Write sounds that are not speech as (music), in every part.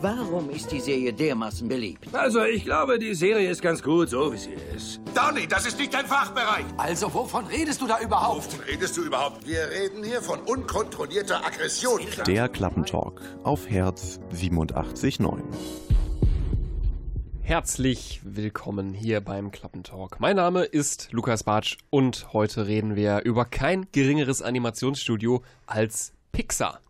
Warum ist die Serie dermaßen beliebt? Also, ich glaube, die Serie ist ganz gut, so wie sie ist. Donny, das ist nicht dein Fachbereich. Also, wovon redest du da überhaupt? Wovon redest du überhaupt? Wir reden hier von unkontrollierter Aggression. Der Klappentalk auf Herz 87.9. Herzlich willkommen hier beim Klappentalk. Mein Name ist Lukas Bartsch und heute reden wir über kein geringeres Animationsstudio als Pixar.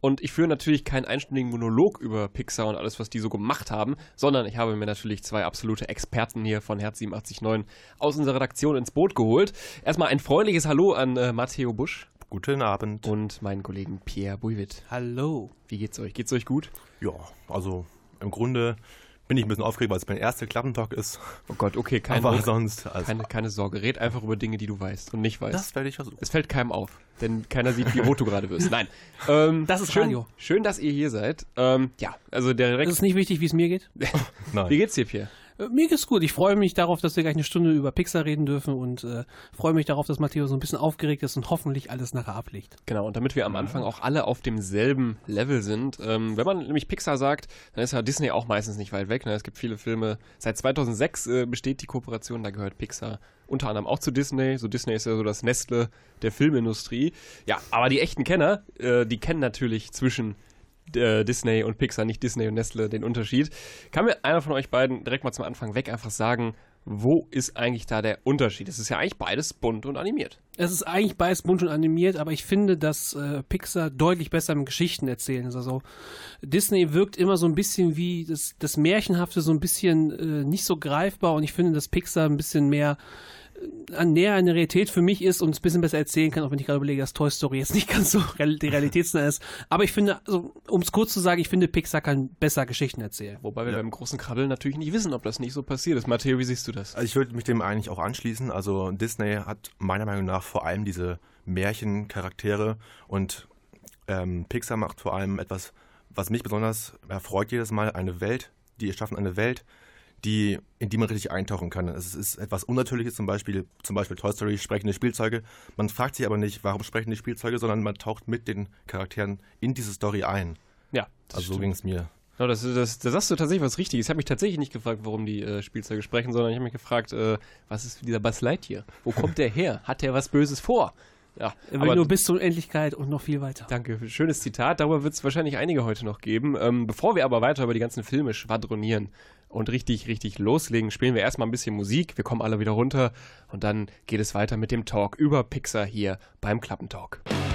Und ich führe natürlich keinen einstündigen Monolog über Pixar und alles, was die so gemacht haben, sondern ich habe mir natürlich zwei absolute Experten hier von Herz 879 aus unserer Redaktion ins Boot geholt. Erstmal ein freundliches Hallo an äh, Matteo Busch. Guten Abend. Und meinen Kollegen Pierre Buivitt. Hallo. Wie geht's euch? Geht's euch gut? Ja, also im Grunde bin ich ein bisschen aufgeregt, weil es mein erster Klappentalk ist. Oh Gott, okay, keine, Aber sonst. Also keine, keine Sorge. Red einfach über Dinge, die du weißt und nicht weißt. das werde ich versuchen. Es fällt keinem auf, denn keiner sieht, wie rot du gerade wirst. Nein. Ähm, Das ist schön, Radio. Schön, dass ihr hier seid. Ähm, ja, also der Es Rex. ist nicht wichtig, wie es mir geht. (laughs) Nein. Wie geht's dir, Pierre? Äh, Mir geht's gut. Ich freue mich darauf, dass wir gleich eine Stunde über Pixar reden dürfen und äh, freue mich darauf, dass Matteo so ein bisschen aufgeregt ist und hoffentlich alles nachher ablegt. Genau, und damit wir am Anfang auch alle auf demselben Level sind, ähm, wenn man nämlich Pixar sagt, dann ist ja Disney auch meistens nicht weit weg. Ne? Es gibt viele Filme. Seit 2006 äh, besteht die Kooperation, da gehört Pixar unter anderem auch zu Disney. So Disney ist ja so das Nestle der Filmindustrie. Ja, aber die echten Kenner, äh, die kennen natürlich zwischen äh, Disney und Pixar, nicht Disney und Nestle, den Unterschied. Kann mir einer von euch beiden direkt mal zum Anfang weg einfach sagen, wo ist eigentlich da der Unterschied? Es ist ja eigentlich beides bunt und animiert. Es ist eigentlich beides bunt und animiert, aber ich finde, dass äh, Pixar deutlich besser mit Geschichten erzählen ist. Also Disney wirkt immer so ein bisschen wie das, das Märchenhafte, so ein bisschen äh, nicht so greifbar und ich finde, dass Pixar ein bisschen mehr näher an der Realität für mich ist und es ein bisschen besser erzählen kann, auch wenn ich gerade überlege, dass Toy Story jetzt (laughs) nicht ganz so die realitätsnah ist. Aber ich finde, also, um es kurz zu sagen, ich finde, Pixar kann besser Geschichten erzählen. Wobei wir beim großen Krabbeln natürlich nicht wissen, ob das nicht so passiert ist. Matteo, wie siehst du das? Also ich würde mich dem eigentlich auch anschließen. Also Disney hat meiner Meinung nach vor allem diese Märchencharaktere und ähm, Pixar macht vor allem etwas, was mich besonders erfreut jedes Mal, eine Welt, die erschaffen eine Welt, die, in die man richtig eintauchen kann. Es ist etwas Unnatürliches, zum Beispiel, zum Beispiel Toy Story, sprechende Spielzeuge. Man fragt sich aber nicht, warum sprechen die Spielzeuge, sondern man taucht mit den Charakteren in diese Story ein. Ja, das Also so ging es mir. Ja, das, das, da sagst du tatsächlich was Richtiges. Ich habe mich tatsächlich nicht gefragt, warum die äh, Spielzeuge sprechen, sondern ich habe mich gefragt, äh, was ist dieser Buzz Lightyear? Wo kommt der her? Hat der was Böses vor? Ja, Er will nur bis zur Unendlichkeit und noch viel weiter. Danke, schönes Zitat. Darüber wird es wahrscheinlich einige heute noch geben. Ähm, bevor wir aber weiter über die ganzen Filme schwadronieren und richtig, richtig loslegen, spielen wir erstmal ein bisschen Musik. Wir kommen alle wieder runter und dann geht es weiter mit dem Talk über Pixar hier beim Klappentalk. I'm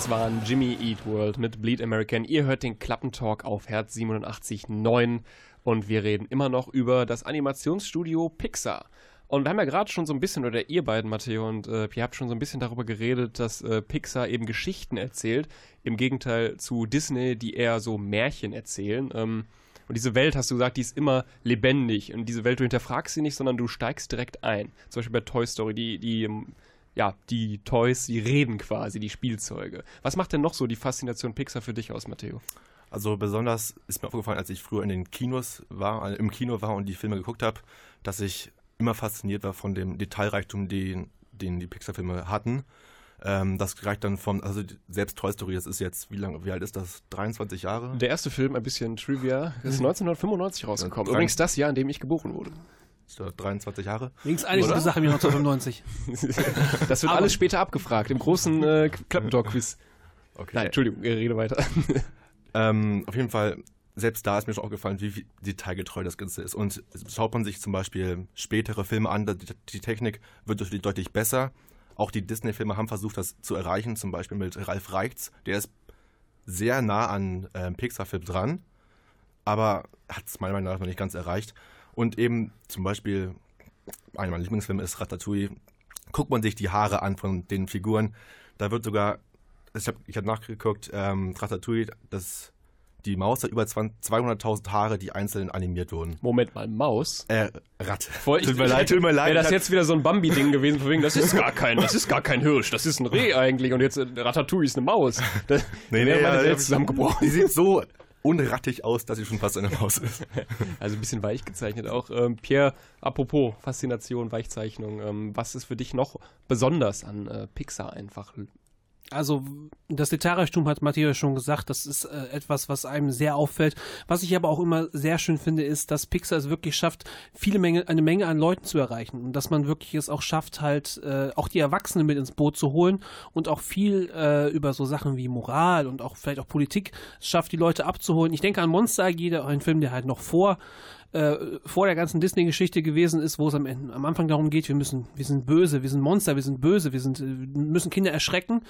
Das waren Jimmy Eat World mit Bleed American. Ihr hört den Klappentalk auf Herz 87.9 und wir reden immer noch über das Animationsstudio Pixar. Und wir haben ja gerade schon so ein bisschen, oder ihr beiden, Matteo und äh, ihr habt schon so ein bisschen darüber geredet, dass äh, Pixar eben Geschichten erzählt, im Gegenteil zu Disney, die eher so Märchen erzählen. Ähm, und diese Welt, hast du gesagt, die ist immer lebendig. Und diese Welt, du hinterfragst sie nicht, sondern du steigst direkt ein. Zum Beispiel bei Toy Story, die, die ähm, ja, die Toys, die reden quasi, die Spielzeuge. Was macht denn noch so die Faszination Pixar für dich aus, Matteo? Also besonders ist mir aufgefallen, als ich früher in den Kinos war, äh, im Kino war und die Filme geguckt habe, dass ich immer fasziniert war von dem Detailreichtum, den, den die Pixar-Filme hatten. Ähm, das reicht dann von, also selbst Toy Story, das ist jetzt, wie lange, wie alt ist das? 23 Jahre? Der erste Film, ein bisschen Trivia, ist (laughs) 1995 rausgekommen. Übrigens das Jahr, in dem ich geboren wurde. Ist da 23 Jahre? Links eigentlich so eine Sache wie 1995. Das wird Aber- alles später abgefragt, im großen äh, Klappentalk-Quiz. Okay. Nein, Entschuldigung, äh, rede weiter. (laughs) Ähm, auf jeden Fall, selbst da ist mir schon aufgefallen, wie, wie detailgetreu das Ganze ist. Und schaut man sich zum Beispiel spätere Filme an, die, die Technik wird natürlich deutlich besser. Auch die Disney-Filme haben versucht, das zu erreichen, zum Beispiel mit Ralf Reichts. Der ist sehr nah an ähm, Pixar-Film dran, aber hat es meiner Meinung nach noch nicht ganz erreicht. Und eben zum Beispiel, einer meiner Lieblingsfilme ist Ratatouille. Guckt man sich die Haare an von den Figuren, da wird sogar, ich habe ich hab nachgeguckt, ähm, Ratatouille, das, die Maus hat über 20 200.000 Haare, die einzeln animiert wurden. Moment mal, Maus. Äh, Ratte. Voll, tut mir leid, tut mir leid. Wäre das jetzt wieder so ein Bambi-Ding gewesen, von wegen, das ist gar kein, das ist gar kein Hirsch, das ist ein Reh eigentlich und jetzt äh, Ratatouille ist eine Maus. Da Nee, nee, meine ja, zusammengebrochen. Die sieht so unrattig aus, dass sie schon fast eine Maus ist. (laughs) Also ein bisschen weich gezeichnet auch. Ähm, Pierre, apropos Faszination, Weichzeichnung, ähm, was ist für dich noch besonders an äh, Pixar einfach? Also das Detailreichtum hat Matthias schon gesagt, das ist äh, etwas, was einem sehr auffällt. Was ich aber auch immer sehr schön finde, ist, dass Pixar es wirklich schafft, viele Menge, eine Menge an Leuten zu erreichen und dass man wirklich es auch schafft, halt äh, auch die Erwachsenen mit ins Boot zu holen und auch viel äh, über so Sachen wie Moral und auch vielleicht auch Politik schafft, die Leute abzuholen. Ich denke an Monster AG, ein Film, der halt noch vor äh, vor der ganzen Disney-Geschichte gewesen ist, wo es am, Ende- am Anfang darum geht, wir müssen, wir sind böse, wir sind Monster, wir sind böse, wir sind, äh, müssen Kinder erschrecken.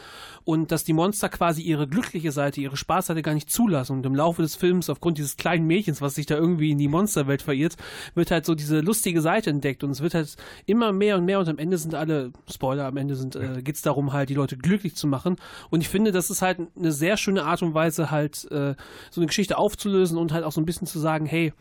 Und dass die Monster quasi ihre glückliche Seite, ihre Spaßseite gar nicht zulassen. Und im Laufe des Films aufgrund dieses kleinen Mädchens, was sich da irgendwie in die Monsterwelt verirrt, wird halt so diese lustige Seite entdeckt. Und es wird halt immer mehr und mehr. Und am Ende sind alle, Spoiler, am Ende sind, äh, geht es darum halt, die Leute glücklich zu machen. Und ich finde, das ist halt eine sehr schöne Art und Weise halt, äh, so eine Geschichte aufzulösen und halt auch so ein bisschen zu sagen, hey,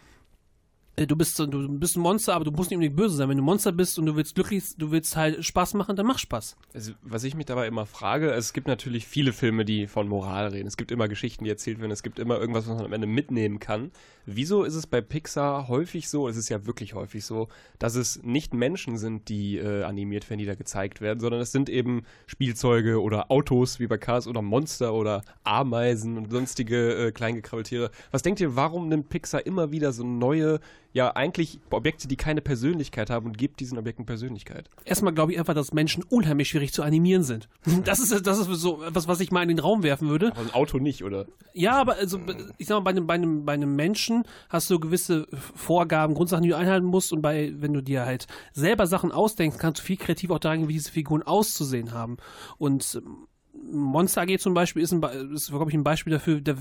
du bist, du bist ein Monster, aber du musst nicht unbedingt böse sein. Wenn du ein Monster bist und du willst glücklich, du willst halt Spaß machen, dann mach Spaß. Also, was ich mich dabei immer frage, es gibt natürlich viele Filme, die von Moral reden. Es gibt immer Geschichten, die erzählt werden. Es gibt immer irgendwas, was man am Ende mitnehmen kann. Wieso ist es bei Pixar häufig so, es ist ja wirklich häufig so, dass es nicht Menschen sind, die äh, animiert werden, die da gezeigt werden, sondern es sind eben Spielzeuge oder Autos wie bei Cars oder Monster oder Ameisen und sonstige äh, Kleingekrabbeltiere. Was denkt ihr, warum nimmt Pixar immer wieder so neue, ja eigentlich Objekte, die keine Persönlichkeit haben und gibt diesen Objekten Persönlichkeit? Erstmal glaube ich einfach, dass Menschen unheimlich schwierig zu animieren sind. (laughs) Das ist, das ist so etwas, was ich mal in den Raum werfen würde. Aber ein Auto nicht, oder? Ja, aber also, ich sag mal, bei einem, bei, einem, bei einem Menschen hast du gewisse Vorgaben, Grundsachen, die du einhalten musst. Und bei, wenn du dir halt selber Sachen ausdenkst, kannst du viel kreativ auch daran, wie diese Figuren auszusehen haben. Und ähm, Monster AG zum Beispiel ist, ist glaube ich, ein Beispiel dafür, der,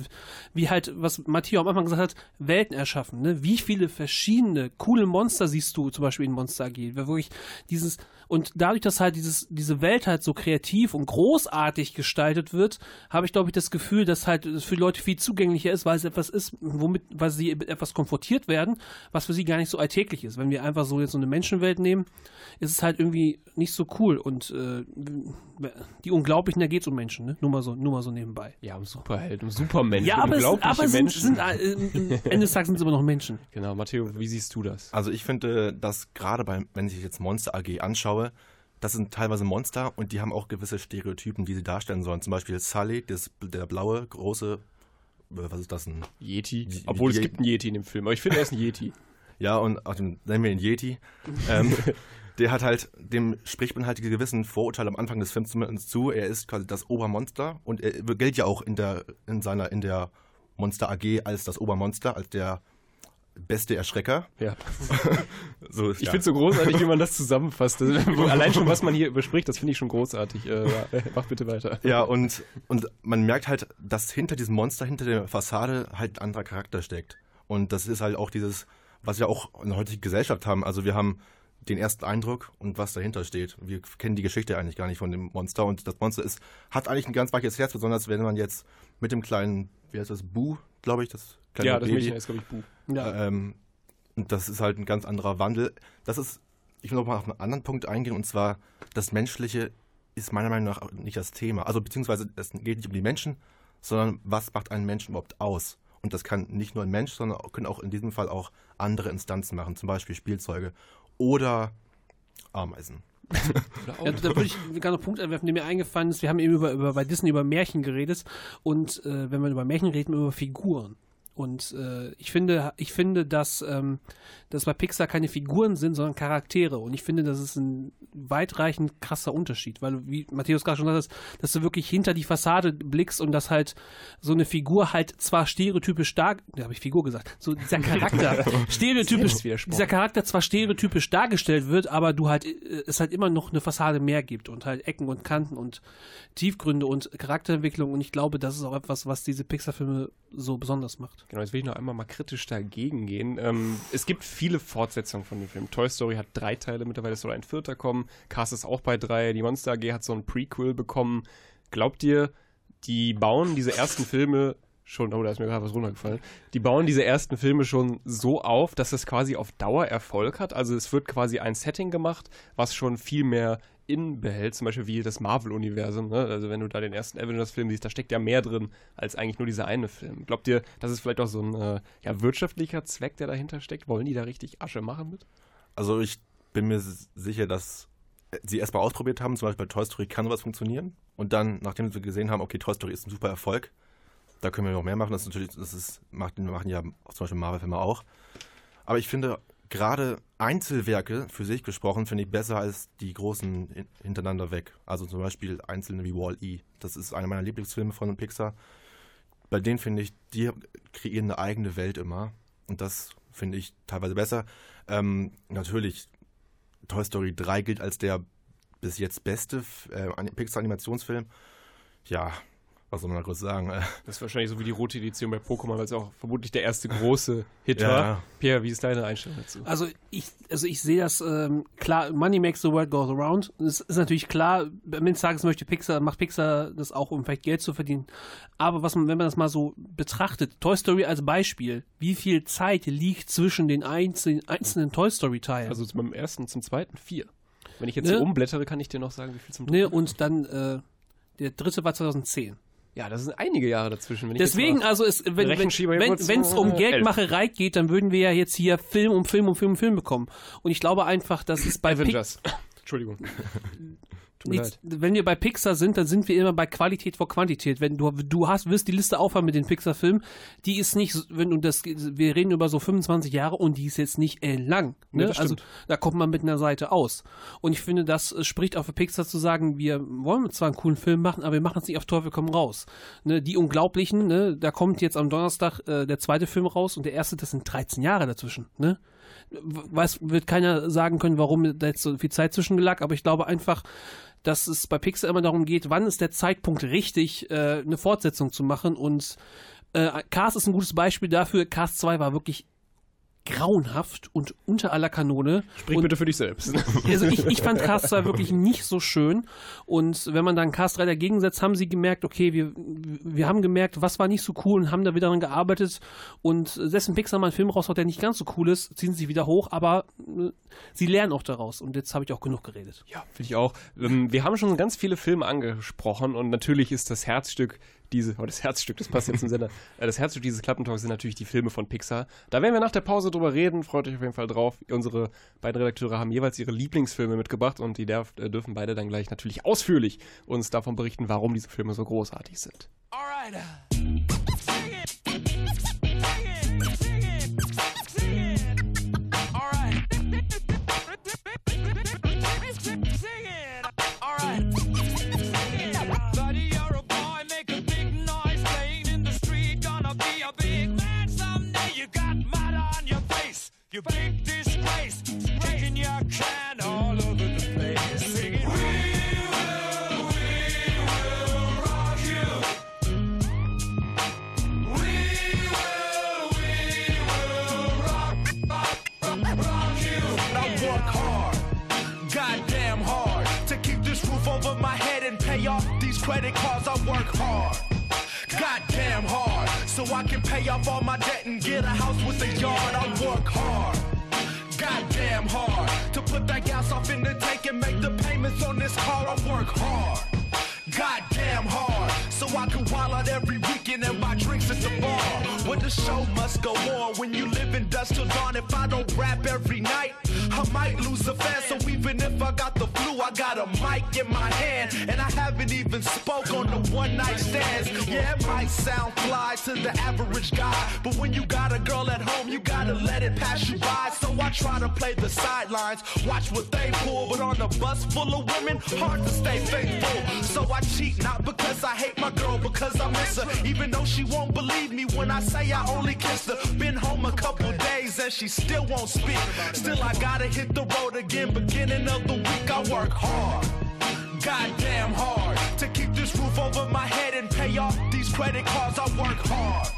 wie halt, was Matthias am Anfang gesagt hat, Welten erschaffen. Ne? Wie viele verschiedene coole Monster siehst du zum Beispiel in Monster AG? Weil Wirklich dieses, und dadurch, dass halt dieses, diese Welt halt so kreativ und großartig gestaltet wird, habe ich, glaube ich, das Gefühl, dass halt es für die Leute viel zugänglicher ist, weil es etwas ist, womit, weil sie etwas konfrontiert werden, was für sie gar nicht so alltäglich ist. Wenn wir einfach so jetzt so eine Menschenwelt nehmen, ist es halt irgendwie nicht so cool. Und äh, die Unglaublichen, da geht es um Menschen, ne? Nur mal so, nur mal so nebenbei. Ja, um Superheld, um Supermenschen, Ja, aber, es, unglaubliche aber es sind, Menschen. sind, äh, im (laughs) Ende des Tages sind es immer noch Menschen. Genau, Matteo, wie siehst du das? Also ich finde, dass gerade beim, wenn ich jetzt Monster AG anschaue, das sind teilweise Monster und die haben auch gewisse Stereotypen, die sie darstellen sollen. Zum Beispiel Sully, das, der blaue, große, äh, was ist das denn? Yeti? Die- Obwohl die- es gibt einen Yeti in dem Film, aber ich finde, er ist ein Yeti. (laughs) Ja, und auch den, nennen wir ihn Yeti. ähm, (laughs) der hat halt, dem spricht man halt die gewissen Vorurteile am Anfang des Films zumindest zu. Er ist quasi das Obermonster und er gilt ja auch in der, in seiner, in der Monster AG als das Obermonster, als der beste Erschrecker. Ja. (laughs) So Ich ja. finde es so großartig, wie man das zusammenfasst. (laughs) Also, Allein schon, was man hier überspricht, das finde ich schon großartig. Äh, (laughs) mach bitte weiter. Ja, und, und man merkt halt, dass hinter diesem Monster, hinter der Fassade halt ein anderer Charakter steckt. Und das ist halt auch dieses, was wir auch in der heutigen Gesellschaft haben. Also wir haben den ersten Eindruck und was dahinter steht. Wir kennen die Geschichte eigentlich gar nicht von dem Monster. Und das Monster ist, hat eigentlich ein ganz weiches Herz, besonders wenn man jetzt mit dem kleinen, wie heißt das, Bu, glaube ich, das kleine Ja, das Baby. Mädchen ist, glaube ich, Buh. Ja. Ähm, und das ist halt ein ganz anderer Wandel. Das ist, ich will noch mal auf einen anderen Punkt eingehen, und zwar, das Menschliche ist meiner Meinung nach nicht das Thema. Also beziehungsweise es geht nicht um die Menschen, sondern was macht einen Menschen überhaupt aus? Und das kann nicht nur ein Mensch, sondern können auch in diesem Fall auch andere Instanzen machen, zum Beispiel Spielzeuge oder Ameisen. Ja, da würde ich gerne einen Punkt einwerfen, der mir eingefallen ist. Wir haben eben über, über bei Disney über Märchen geredet und äh, wenn man über Märchen redet, man über Figuren. Und äh, ich finde, ich finde, dass, ähm, dass bei Pixar keine Figuren sind, sondern Charaktere. Und ich finde, das ist ein weitreichend krasser Unterschied, weil, wie Matthäus gerade schon hat, dass du wirklich hinter die Fassade blickst und dass halt so eine Figur halt zwar stereotypisch dar, da habe ich Figur gesagt, so dieser Charakter (laughs) stereotypisch, dieser Charakter zwar stereotypisch dargestellt wird, aber du halt äh, es halt immer noch eine Fassade mehr gibt und halt Ecken und Kanten und Tiefgründe und Charakterentwicklung und ich glaube, das ist auch etwas, was diese Pixar-Filme so besonders macht. Genau, jetzt will ich noch einmal mal kritisch dagegen gehen. Ähm, es gibt viele Fortsetzungen von dem Film. Toy Story hat drei Teile, mittlerweile soll ein vierter kommen. Cast ist auch bei drei. Die Monster AG hat so ein Prequel bekommen. Glaubt ihr, die bauen diese ersten Filme schon, oh, da ist mir gerade was runtergefallen. Die bauen diese ersten Filme schon so auf, dass es quasi auf Dauer Erfolg hat. Also es wird quasi ein Setting gemacht, was schon viel mehr in behält, zum Beispiel wie das Marvel-Universum. Ne? Also wenn du da den ersten Avengers-Film siehst, da steckt ja mehr drin als eigentlich nur dieser eine Film. Glaubt ihr, das ist vielleicht auch so ein äh, ja, wirtschaftlicher Zweck, der dahinter steckt? Wollen die da richtig Asche machen mit? Also ich bin mir sicher, dass sie erstmal ausprobiert haben, zum Beispiel bei Toy Story kann sowas funktionieren. Und dann, nachdem sie gesehen haben, okay, Toy Story ist ein super Erfolg, da können wir noch mehr machen. Das ist natürlich, das ist, macht, machen ja zum Beispiel Marvel-Filme auch. Aber ich finde, gerade Einzelwerke, für sich gesprochen, finde ich besser als die großen hin- hintereinander weg. Also zum Beispiel einzelne wie Wall-E. Das ist einer meiner Lieblingsfilme von Pixar. Bei denen finde ich, die kreieren eine eigene Welt immer. Und das finde ich teilweise besser. Ähm, natürlich, Toy Story 3 gilt als der bis jetzt beste äh, An- Pixar-Animationsfilm. Ja, was soll man da groß sagen? (laughs) Das ist wahrscheinlich so wie die rote Edition bei Pokémon, weil es auch vermutlich der erste große Hit Ja. war. Pierre, wie ist deine Einstellung dazu? Also ich, also ich sehe das ähm, klar, Money makes the world goes around. Es ist natürlich klar, am Ende des Tages möchte Pixar, macht Pixar das auch, um vielleicht Geld zu verdienen. Aber was man, wenn man das mal so betrachtet, Toy Story als Beispiel, wie viel Zeit liegt zwischen den einzelnen, einzelnen Toy Story Teilen? Also zum ersten, zum zweiten vier. Wenn ich jetzt Ne? hier umblättere, kann ich dir noch sagen, wie viel zum ne, und dann äh, der dritte war 2010. Ja, das sind einige Jahre dazwischen. Wenn ich Deswegen, also es, wenn hier wenn wenn es um Geldmacherei geht, dann würden wir ja jetzt hier Film um Film um Film um Film bekommen. Und ich glaube einfach, dass es bei Avengers. (coughs) Entschuldigung. (laughs) Tut mir leid. wenn wir bei Pixar sind, dann sind wir immer bei Qualität vor Quantität. Wenn du du hast wirst die Liste aufhaben mit den Pixar-Filmen, die ist nicht, wenn du das, wir reden über so 25 Jahre und die ist jetzt nicht äh, lang. Nee, Ne? das also da kommt man mit einer Seite aus. Und ich finde, das äh, spricht auch für Pixar zu sagen, wir wollen zwar einen coolen Film machen, aber wir machen es nicht auf Teufel komm raus. Ne? Die Unglaublichen, ne? da kommt jetzt am Donnerstag äh, der zweite Film raus und der erste, das sind 13 Jahre dazwischen. Ne? Weiß, wird keiner sagen können, warum da jetzt so viel Zeit zwischen lag, aber ich glaube einfach, dass es bei Pixar immer darum geht, wann ist der Zeitpunkt richtig, äh, eine Fortsetzung zu machen und äh, Cars ist ein gutes Beispiel dafür. Cars 2 war wirklich grauenhaft und unter aller Kanone. Sprich und bitte für dich selbst. (laughs) also ich, ich fand Cars 2 wirklich nicht so schön. Und wenn man dann Cars 3 dagegen setzt, haben sie gemerkt, okay, wir, wir haben gemerkt, was war nicht so cool und haben da wieder dran gearbeitet. Und wenn Pixar mal einen Film raushaut, der nicht ganz so cool ist, ziehen sie sich wieder hoch, aber äh, sie lernen auch daraus. Und jetzt habe ich auch genug geredet. Ja, finde ich auch. Ähm, wir haben schon ganz viele Filme angesprochen und natürlich ist das Herzstück diese, oh, das Herzstück, das passt jetzt zum Sender, äh, das Herzstück dieses Klappentalks sind natürlich die Filme von Pixar. Da werden wir nach der Pause drüber reden, freut euch auf jeden Fall drauf. Unsere beiden Redakteure haben jeweils ihre Lieblingsfilme mitgebracht und die darf, äh, dürfen beide dann gleich natürlich ausführlich uns davon berichten, warum diese Filme so großartig sind. All your big disgrace, spreading your can all over the place. Singing, we will, we will rock you. We will, we will rock, rock, rock, rock you. I work hard, goddamn hard, to keep this roof over my head and pay off these credit cards. I work hard, goddamn hard so I can pay off all my debt and get a house with a yard. I work hard. Goddamn hard to put that gas off in the tank and make the payments on this car. I work hard. Goddamn hard so I can wild out every weekend and buy drinks at the bar. But the show must go on when you live in dust till dawn. If I don't rap every night, I might lose a fan. So even if I got the flu, I got a mic in my hand. And I haven't even spoke on the one night stands. Yeah, it might sound fly to the average guy. But when you got a girl at home, you gotta let it pass you by. So I try to play the sidelines, watch what they pull. But on a bus full of women, hard to stay faithful. So I cheat, not because I hate my girl, because I miss her. Even though she won't believe me when I say I only kissed her. Been home a couple days and she still won't speak. Still, I gotta hit the road again. Beginning of the week, I work hard. Goddamn hard to keep this roof over my head and pay off these credit cards. I work hard.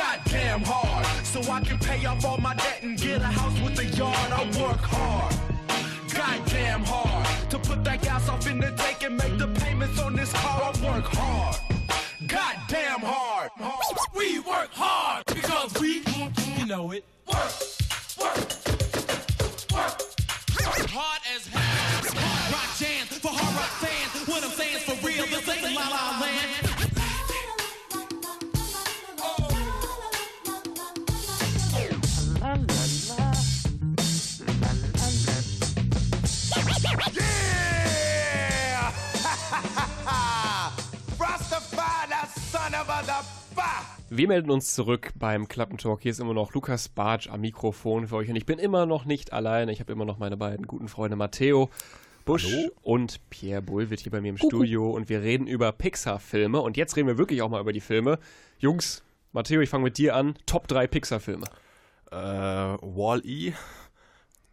Goddamn hard so I can pay off all my debt and get a house with a yard. I work hard. Goddamn hard to put that gas off in the tank and make the payments on this car. I work hard. Goddamn hard. We work hard because we, you know it, work, work. Hard as hell. Hard rock jam for hard rock fans. What I'm saying for real. This ain't la la land. Yeah! (laughs) Son of a! Wir melden uns zurück beim Klappentalk. Hier ist immer noch Lukas Bartsch am Mikrofon für euch und ich bin immer noch nicht alleine. Ich habe immer noch meine beiden guten Freunde Matteo Busch und Pierre Bullwitt hier bei mir im Studio und wir reden über Pixar-Filme und jetzt reden wir wirklich auch mal über die Filme. Jungs, Matteo, ich fange mit dir an. Top 3 Pixar-Filme. Äh, Wall-E,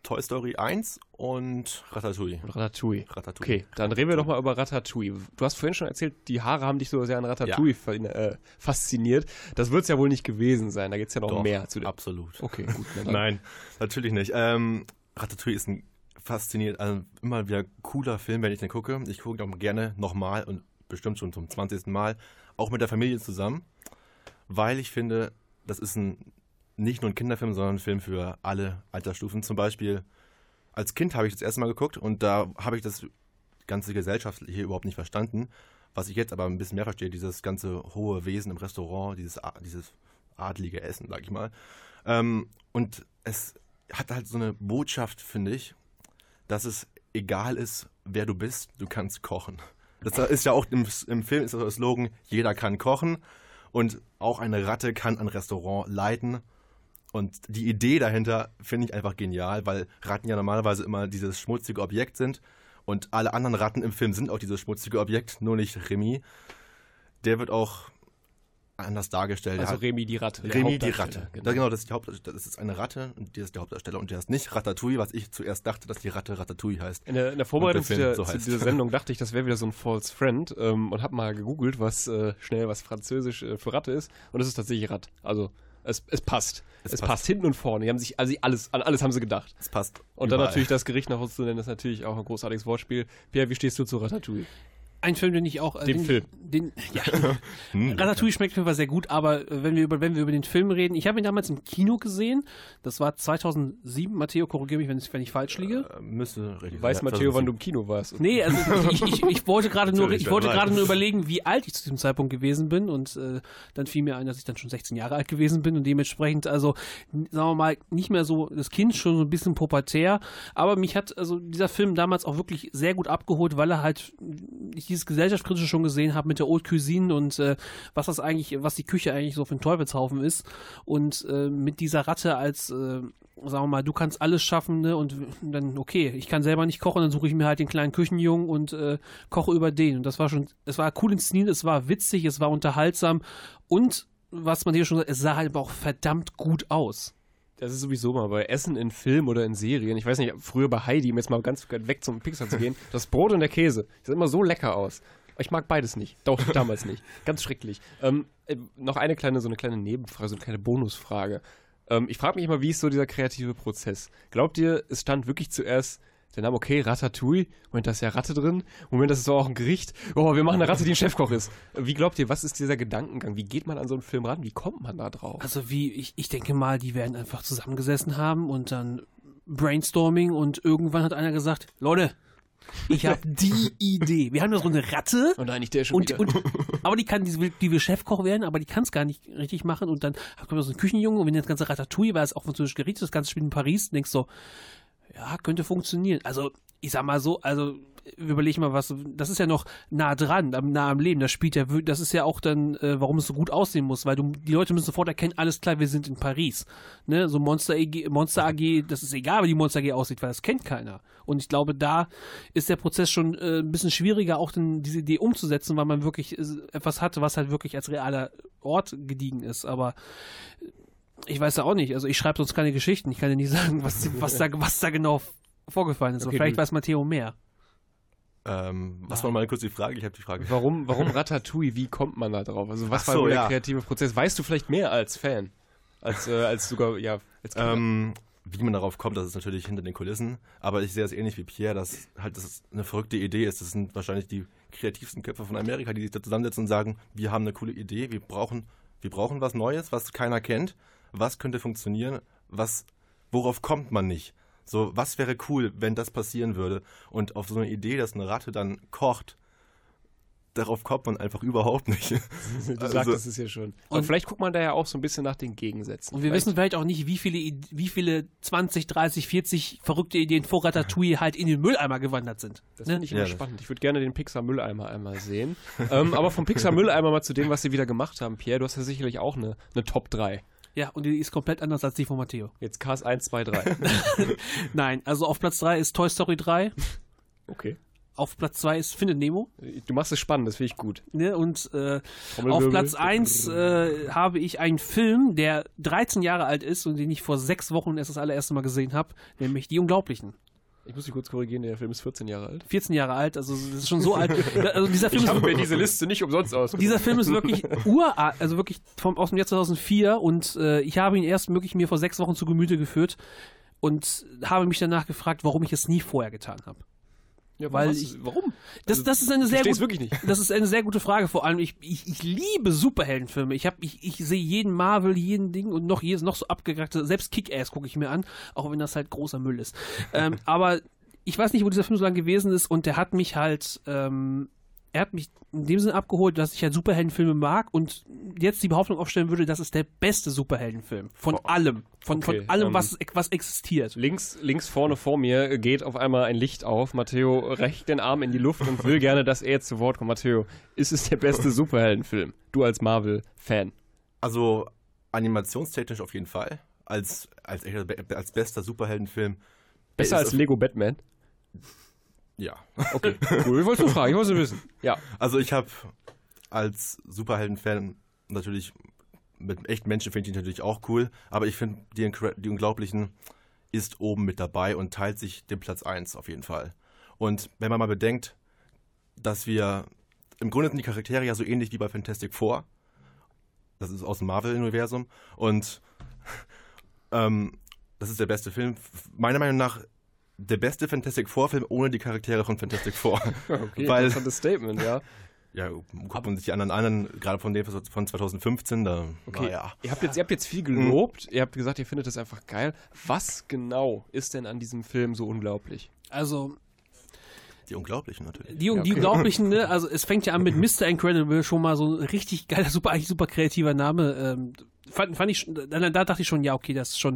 Toy Story 1 und Ratatouille. Ratatouille. Ratatouille. Okay, dann reden wir doch mal über Ratatouille. Du hast vorhin schon erzählt, die Haare haben dich so sehr an Ratatouille fa- äh, fasziniert. Das wird es ja wohl nicht gewesen sein. Da gibt es ja noch Doch, mehr zu dem. Absolut. Okay, gut. Nein, natürlich nicht. Ähm, Ratatouille ist ein faszinierend, also immer wieder cooler Film, wenn ich den gucke. Ich gucke ihn auch gerne nochmal und bestimmt schon zum 20. Mal, auch mit der Familie zusammen, weil ich finde, das ist ein nicht nur ein Kinderfilm, sondern ein Film für alle Altersstufen. Zum Beispiel als Kind habe ich das erste Mal geguckt und da habe ich das ganze gesellschaftliche überhaupt nicht verstanden. Was ich jetzt aber ein bisschen mehr verstehe, dieses ganze hohe Wesen im Restaurant, dieses, dieses adlige Essen, sag ich mal. Ähm, und es hat halt so eine Botschaft, finde ich, dass es egal ist, wer du bist, du kannst kochen. Das ist ja auch im, im Film ist das der Slogan, jeder kann kochen und auch eine Ratte kann ein Restaurant leiten. Und die Idee dahinter finde ich einfach genial, weil Ratten ja normalerweise immer dieses schmutzige Objekt sind. Und alle anderen Ratten im Film sind auch dieses schmutzige Objekt, nur nicht Remy. Der wird auch anders dargestellt. Der Also Remy die Ratte. der Remy die Ratte. Genau, das, ist die Haupt, das ist eine Ratte und die ist der Hauptdarsteller. Und der ist nicht Ratatouille, was ich zuerst dachte, dass die Ratte Ratatouille heißt. In der, in der Vorbereitung zu, der der, so zu dieser Sendung (laughs) dachte ich, das wäre wieder so ein False Friend ähm, und habe mal gegoogelt, was äh, schnell was Französisch äh, für Ratte ist. Und es ist tatsächlich Rat. Also es, es passt. Es, Es passt. passt. hinten und vorne. Die haben sich, also alles, an alles haben sie gedacht. Das passt. Und dann überall. natürlich das Gericht nach uns zu nennen, ist natürlich auch ein großartiges Wortspiel. Pierre, wie stehst du zu Ratatouille? Ein Film, den ich auch. Äh, Dem den, Film. Den, (laughs) ja, Hm, Ratatouille schmeckt mir sehr gut, aber äh, wenn wir über, wenn wir über den Film reden, ich habe ihn damals im Kino gesehen. Das war 2007. Matteo, korrigiere mich, wenn ich, wenn ich falsch liege. äh, müsste richtig Weiß sein. Matteo, wann du im Kino warst? Nee, also ich, ich, ich wollte gerade nur, ich wollte gerade (laughs) nur überlegen, wie alt ich zu diesem Zeitpunkt gewesen bin und äh, dann fiel mir ein, dass ich dann schon 16 Jahre alt gewesen bin und dementsprechend also sagen wir mal nicht mehr so das Kind schon so ein bisschen pubertär, aber mich hat also dieser Film damals auch wirklich sehr gut abgeholt, weil er halt ich dieses gesellschaftskritische schon gesehen habe mit der Haute Cuisine und äh, was das eigentlich, was die Küche eigentlich so für ein Teufelshaufen ist und äh, mit dieser Ratte als äh, sagen wir mal, du kannst alles schaffen, ne? Und dann, okay, ich kann selber nicht kochen, dann suche ich mir halt den kleinen Küchenjungen und äh, koche über den. Und das war schon, es war cool inszeniert, es war witzig, es war unterhaltsam und was man hier schon sagt, es sah halt auch verdammt gut aus. Das ist sowieso mal bei Essen in Film oder in Serien. Ich weiß nicht, früher bei Heidi, um jetzt mal ganz weg zum Pixar zu gehen, das Brot und der Käse, die sah immer so lecker aus. Ich mag beides nicht. Doch, (laughs) damals nicht. Ganz schrecklich. Ähm, äh, noch eine kleine, so eine kleine Nebenfrage, so eine kleine Bonusfrage. Ähm, ich frage mich immer, wie ist so dieser kreative Prozess? Glaubt ihr, es stand wirklich zuerst der Name, okay, Ratatouille, Moment, da ist ja Ratte drin, Moment, das ist doch auch ein Gericht, oh, wir machen eine Ratte, die ein Chefkoch ist. Wie glaubt ihr, was ist dieser Gedankengang? Wie geht man an so einen Film ran? Wie kommt man da drauf? Also wie, ich, ich denke mal, die werden einfach zusammengesessen haben und dann Brainstorming und irgendwann hat einer gesagt, Leute, ich habe (laughs) die Idee. Wir haben da so eine Ratte. Und eigentlich der schon Und, und, aber die kann, die will, die will Chefkoch werden, aber die kann es gar nicht richtig machen. Und dann kommt da so ein Küchenjunge und wenn das ganze Ratatouille, weil es auch französisch Gericht ist, das ganze spielt in Paris, denkst so, ja, könnte funktionieren. Also, ich sag mal so, also überleg mal was, das ist ja noch nah dran, nah am Leben. Das spielt ja, das ist ja auch dann, äh, warum es so gut aussehen muss, weil du, die Leute müssen sofort erkennen, alles klar, wir sind in Paris. Ne, so Monster AG, Monster AG, das ist egal, wie die Monster AG aussieht, weil das kennt keiner. Und ich glaube, da ist der Prozess schon äh, ein bisschen schwieriger, auch dann diese Idee umzusetzen, weil man wirklich äh, etwas hatte, was halt wirklich als realer Ort gediegen ist. Aber ich weiß ja auch nicht. Also ich schreibe sonst keine Geschichten. Ich kann ja nicht sagen, was, (laughs) was, da, was da genau vorgefallen ist. Okay, vielleicht weiß Matteo mehr. Ähm, was war mal kurz die Frage? Ich habe die Frage. Warum, warum (laughs) Ratatouille? Wie kommt man da drauf? Also was war so, wohl der ja. kreative Prozess? Weißt du vielleicht mehr als Fan? Als, äh, als sogar, ja, als? Ähm, wie man darauf kommt, das ist natürlich hinter den Kulissen. Aber ich sehe es ähnlich wie Pierre, dass halt das eine verrückte Idee ist. Das sind wahrscheinlich die kreativsten Köpfe von Amerika, die sich da zusammensetzen und sagen, wir haben eine coole Idee, wir brauchen, wir brauchen was Neues, was keiner kennt. Was könnte funktionieren? Was, worauf kommt man nicht? So, was wäre cool, wenn das passieren würde? Und auf so eine Idee, dass eine Ratte dann kocht, darauf kommt man einfach überhaupt nicht. (laughs) du also- sagtest es ja schon. Und Und- vielleicht guckt man da ja auch so ein bisschen nach den Gegensätzen. Und wir Vielleicht- wissen vielleicht auch nicht, wie viele, wie viele 20, 30, 40 verrückte Ideen vor Ratatouille (laughs) halt in den Mülleimer gewandert sind. Das Ne? finde ich immer Ja, spannend. Ich würde gerne den Pixar-Mülleimer einmal sehen. (laughs) ähm, aber vom Pixar-Mülleimer mal zu dem, was sie wieder gemacht haben. Pierre, du hast ja sicherlich auch eine, eine Top 3. Ja, und die ist komplett anders als die von Matteo. Jetzt Cars 1, 2, 3. Nein, also auf Platz 3 ist Toy Story 3. Okay. Auf Platz 2 ist Findet Nemo. Du machst es spannend, das finde ich gut. Ne? Und äh, auf. Platz 1 äh, habe ich einen Film, der 13 Jahre alt ist und den ich vor sechs Wochen erst das allererste Mal gesehen habe, nämlich Die Unglaublichen. Ich muss dich kurz korrigieren, der Film ist 14 Jahre alt. 14 Jahre alt, also das ist schon so alt. (laughs) Also dieser Film Ich habe mir diese Liste nicht umsonst aus. Dieser Film ist wirklich uralt, also wirklich vom, aus dem Jahr 2004 und äh, ich habe ihn erst wirklich mir vor sechs Wochen zu Gemüte geführt und habe mich danach gefragt, warum ich es nie vorher getan habe. Ja, weil was- ich- warum? Das, das ist eine sehr gute, wirklich nicht. Das ist eine sehr gute Frage. Vor allem, ich, ich, ich liebe Superheldenfilme. Ich, hab, ich, ich sehe jeden Marvel, jeden Ding und noch jedes noch so abgegrackte, selbst Kick-Ass gucke ich mir an, auch wenn das halt großer Müll ist. ähm, (laughs) aber ich weiß nicht, wo dieser Film so lange gewesen ist und der hat mich halt, ähm, er hat mich in dem Sinne abgeholt, dass ich halt Superheldenfilme mag und jetzt die Behauptung aufstellen würde, das ist der beste Superheldenfilm. Von allem. Von, Okay, von allem, ähm, was, was existiert. Links, links vorne vor mir geht auf einmal ein Licht auf. Matteo reicht den Arm in die Luft und will gerne, dass er jetzt zu Wort kommt. Matteo, ist es der beste (laughs) Superheldenfilm? Du als Marvel-Fan. Also animationstechnisch auf jeden Fall. Als, als, als bester Superheldenfilm. Besser als Lego Batman? Ja. Okay, (laughs) cool. Ich wollte nur fragen, ich wollte wissen. Ja. Also ich habe als Superhelden-Fan natürlich mit echten Menschen finde ich die natürlich auch cool, aber ich finde die, die Unglaublichen ist oben mit dabei und teilt sich den Platz 1 auf jeden Fall. Und wenn man mal bedenkt, dass wir im Grunde sind die Charaktere ja so ähnlich wie bei Fantastic Four. Das ist aus dem Marvel-Universum und (laughs) ähm, das ist der beste Film. Meiner Meinung nach der beste Fantastic Four-Film ohne die Charaktere von Fantastic Four. (laughs) Okay, Weil- interessantes Statement, ja. (laughs) Ja, guckt man sich die anderen an, gerade von dem von 2015, da, Okay, naja. ihr, habt jetzt, ihr habt jetzt viel gelobt, ihr habt gesagt, ihr findet das einfach geil. Was genau ist denn an diesem Film so unglaublich? Also, Die Unglaublichen natürlich. Die, die Ja, okay. Unglaublichen, ne? Also es fängt ja an mit (laughs) Mr. Incredible, schon mal so ein richtig geiler, super, eigentlich super kreativer Name. Ähm, fand, fand ich, da, da dachte ich schon, ja, okay, das ist schon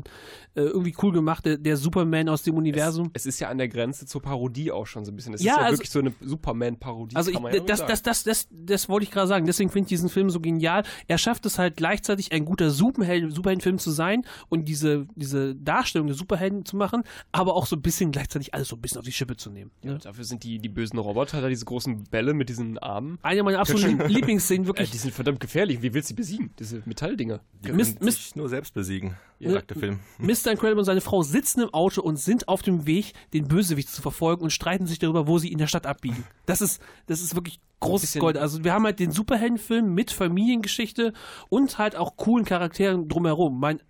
äh, irgendwie cool gemacht, der, der Superman aus dem Universum. Es ist ja an der Grenze zur Parodie auch schon so ein bisschen. Es Ja, ist ja also- wirklich so eine Superman-Parodie. Also ich, ja das, wohl das, das, das, das wollte ich gerade sagen. Deswegen finde ich diesen Film so genial. Er schafft es halt gleichzeitig, ein guter Superhelden, Superheldenfilm zu sein und diese, diese Darstellung der Superhelden zu machen, aber auch so ein bisschen gleichzeitig alles so ein bisschen auf die Schippe zu nehmen. Ja, Ne? dafür sind die, die bösen Roboter da, diese großen Bälle mit diesen Armen. Eine meiner (laughs) absoluten Lieblingsszenen, Äh, wirklich. die sind verdammt gefährlich. Wie willst du sie besiegen? Diese Metalldinger. Die Mist- Mist- sich nur selbst besiegen, Ja. sagt der Film. (laughs) Mr. Incredible und seine Frau sitzen im Auto und sind auf dem Weg, den Bösewicht zu verfolgen und streiten sich darüber, wo sie in der Stadt abbiegen. Das ist, das ist wirklich großes Gold. Also wir haben halt den Superheldenfilm mit Familiengeschichte und halt auch coolen Charakteren drumherum. Mein,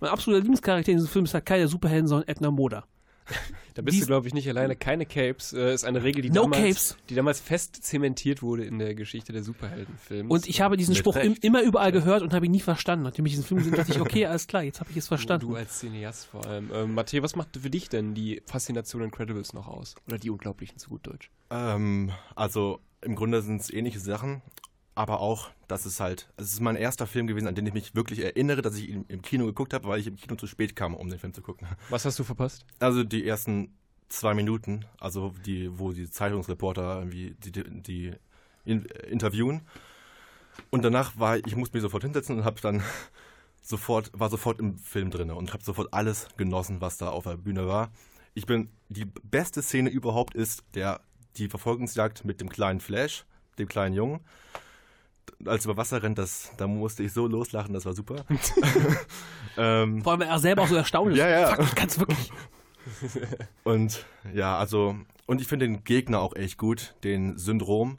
mein absoluter Lieblingscharakter in diesem Film ist halt keine Superhelden, sondern Edna Moda. Da bist Dies- du, glaube ich, nicht alleine. Keine Capes äh, ist eine Regel, die, No damals, Capes. die damals fest zementiert wurde in der Geschichte der Superheldenfilms. Und ich habe diesen Spruch im, immer überall gehört und habe ihn nie verstanden. Nachdem ich diesen Film gesehen habe, dachte ich, okay, alles klar, jetzt habe ich es verstanden. Du als Cineast vor allem. Ähm, Matthä, was macht für dich denn die Faszination Incredibles noch aus? Oder die Unglaublichen zu gut Deutsch? Ähm, also im Grunde sind es ähnliche Sachen, aber auch, dass es halt, es ist mein erster Film gewesen, an den ich mich wirklich erinnere, dass ich ihn im Kino geguckt habe, weil ich im Kino zu spät kam, um den Film zu gucken. Was hast du verpasst? Also die ersten zwei Minuten, also die, wo die Zeitungsreporter irgendwie die, die, die in, interviewen. Und danach war ich musste mich sofort hinsetzen und habe dann (laughs) sofort war sofort im Film drin und habe sofort alles genossen, was da auf der Bühne war. Ich bin die beste Szene überhaupt ist der die Verfolgungsjagd mit dem kleinen Flash, dem kleinen Jungen. Als er über Wasser rennt, das, da musste ich so loslachen, das war super. (laughs) (laughs) ähm, Vor allem, weil er selber auch so erstaunt ist. Ja, ja. Fuck, ich kann's wirklich. (laughs) Und ja, also, und ich finde den Gegner auch echt gut, den Syndrom.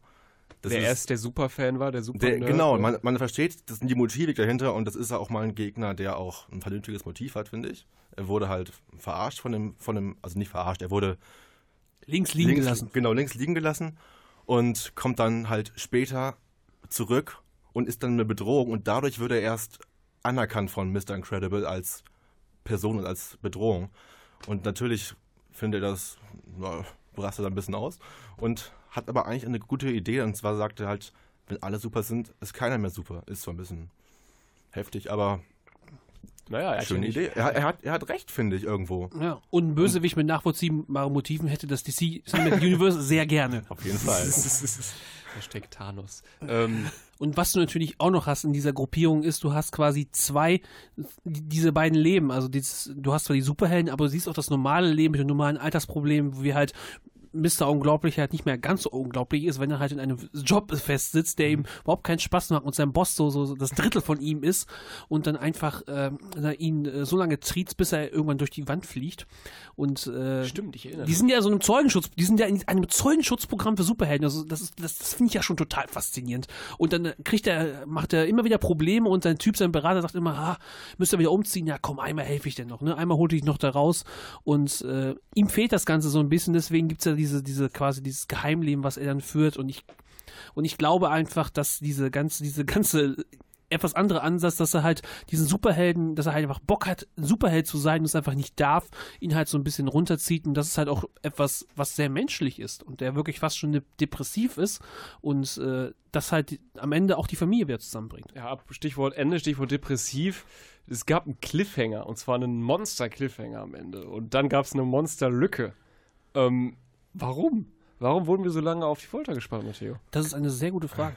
Das Wer ist- erst der Superfan war, der Super der, genau, man, man versteht, das sind die Motive dahinter und das ist auch mal ein Gegner, der auch ein vernünftiges Motiv hat, finde ich. Er wurde halt verarscht von dem, von dem, also nicht verarscht, er wurde Links liegen links, gelassen. Genau, links liegen gelassen und kommt dann halt später zurück und ist dann eine Bedrohung und dadurch wird er erst anerkannt von Mr. Incredible als Person und als Bedrohung. Und natürlich findet er das, na, er ein bisschen aus und hat aber eigentlich eine gute Idee und zwar sagt er halt, wenn alle super sind, ist keiner mehr super. Ist zwar ein bisschen heftig, aber Naja, er hat schöne Idee. Er, er, hat, er hat recht, finde ich, irgendwo. Ja. Und ein Bösewicht mit nachvollziehbaren Motiven hätte das DC Cinematic Universe sehr gerne. (laughs) Auf jeden Fall. (laughs) Hashtag Thanos. Ähm, Und was du natürlich auch noch hast in dieser Gruppierung ist, du hast quasi zwei, die- diese beiden Leben. Also dieses, du hast zwar die Superhelden, aber du siehst auch das normale Leben mit den normalen Altersproblemen, wo wir halt Mr. Unglaublich halt nicht mehr ganz so unglaublich ist, wenn er halt in einem Job festsitzt, der ihm überhaupt keinen Spaß macht und sein Boss so, so das Drittel von ihm ist und dann einfach ähm, er ihn äh, so lange triezt, bis er irgendwann durch die Wand fliegt. Und äh, stimmt, ich erinnere die sind ja so einem Zeugenschutz, die sind ja in einem Zeugenschutzprogramm für Superhelden. Also das ist, das, das finde ich ja schon total faszinierend. Und dann äh, kriegt er, macht er immer wieder Probleme und sein Typ, sein Berater sagt immer, ah, müsst ihr wieder umziehen. Ja, komm, einmal helfe ich dir noch, ne? Einmal hole ich dich noch da raus. Und äh, ihm fehlt das Ganze so ein bisschen, deswegen gibt's ja diese, diese quasi dieses Geheimleben, was er dann führt. Und ich und ich glaube einfach, dass diese ganze, diese ganze etwas andere Ansatz, dass er halt diesen Superhelden, dass er halt einfach Bock hat, Superheld zu sein und es einfach nicht darf, ihn halt so ein bisschen runterzieht und das ist halt auch etwas, was sehr menschlich ist und der wirklich fast schon de- depressiv ist und äh, das halt am Ende auch die Familie wieder zusammenbringt. Ja, Stichwort Ende, Stichwort depressiv. Es gab einen Cliffhanger und zwar einen Monster-Cliffhanger am Ende. Und dann gab es eine Monster-Lücke. Ähm, warum? Warum wurden wir so lange auf die Folter gespannt, Matteo? Das ist eine sehr gute Frage.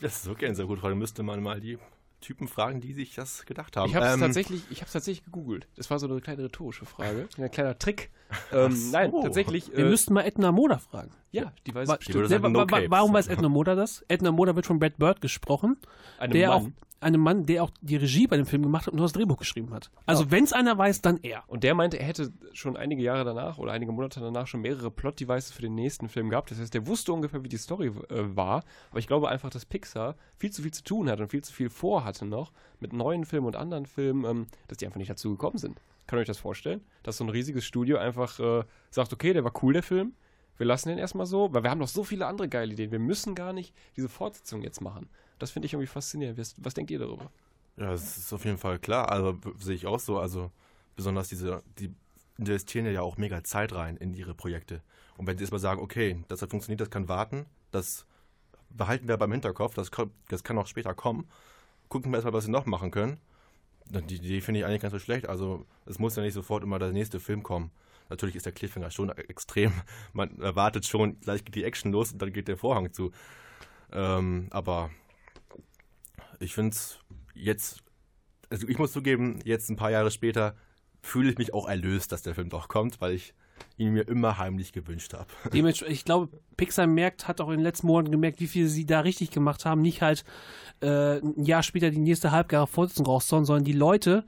Das ist wirklich eine sehr gute Frage. Müsste man mal die Typen fragen, die sich das gedacht haben. Ich habe es Ähm, tatsächlich, ich hab's tatsächlich gegoogelt. Das war so eine kleine rhetorische Frage, (laughs) ein kleiner Trick. Ähm, Nein, tatsächlich. Wir äh, müssten mal Edna Moda fragen. ja, die weiß Wa- bestimmt. sagen, wa- warum weiß Edna Moda das? Edna Moda wird von Brad Bird gesprochen, Einem der Mann. auch einem Mann, der auch die Regie bei dem Film gemacht hat und nur das Drehbuch geschrieben hat. Also wenn es einer weiß, dann er. Und der meinte, er hätte schon einige Jahre danach oder einige Monate danach schon mehrere Plot-Devices für den nächsten Film gehabt. Das heißt, der wusste ungefähr, wie die Story äh, war. Aber ich glaube einfach, dass Pixar viel zu viel zu tun hat und viel zu viel vorhatte noch mit neuen Filmen und anderen Filmen, ähm, dass die einfach nicht dazu gekommen sind. Kann euch das vorstellen? Dass so ein riesiges Studio einfach äh, sagt, okay, der war cool, der Film. Wir lassen den erstmal so, weil wir haben noch so viele andere geile Ideen. Wir müssen gar nicht diese Fortsetzung jetzt machen. Das finde ich irgendwie faszinierend. Was, was denkt ihr darüber? Ja, das ist auf jeden Fall klar. Also sehe ich auch so. Also besonders diese, die investieren ja auch mega Zeit rein in ihre Projekte. Und wenn sie jetzt mal sagen, okay, das hat funktioniert, das kann warten, das behalten wir beim Hinterkopf, das, kommt, das kann auch später kommen. Gucken wir erstmal, was sie noch machen können. Die Idee finde ich eigentlich ganz so schlecht. Also es muss ja nicht sofort immer der nächste Film kommen. Natürlich ist der Cliffhanger schon extrem. Man erwartet schon, gleich geht die Action los und dann geht der Vorhang zu. Ähm, aber ich finde es jetzt, also ich muss zugeben, jetzt ein paar Jahre später fühle ich mich auch erlöst, dass der Film doch kommt, weil ich ihn mir immer heimlich gewünscht habe. (laughs) Ich glaube, Pixar merkt, hat auch in den letzten Monaten gemerkt, wie viel sie da richtig gemacht haben. Nicht halt äh, ein Jahr später die nächste halbgare Fortsetzung rauszuhauen, sondern die Leute,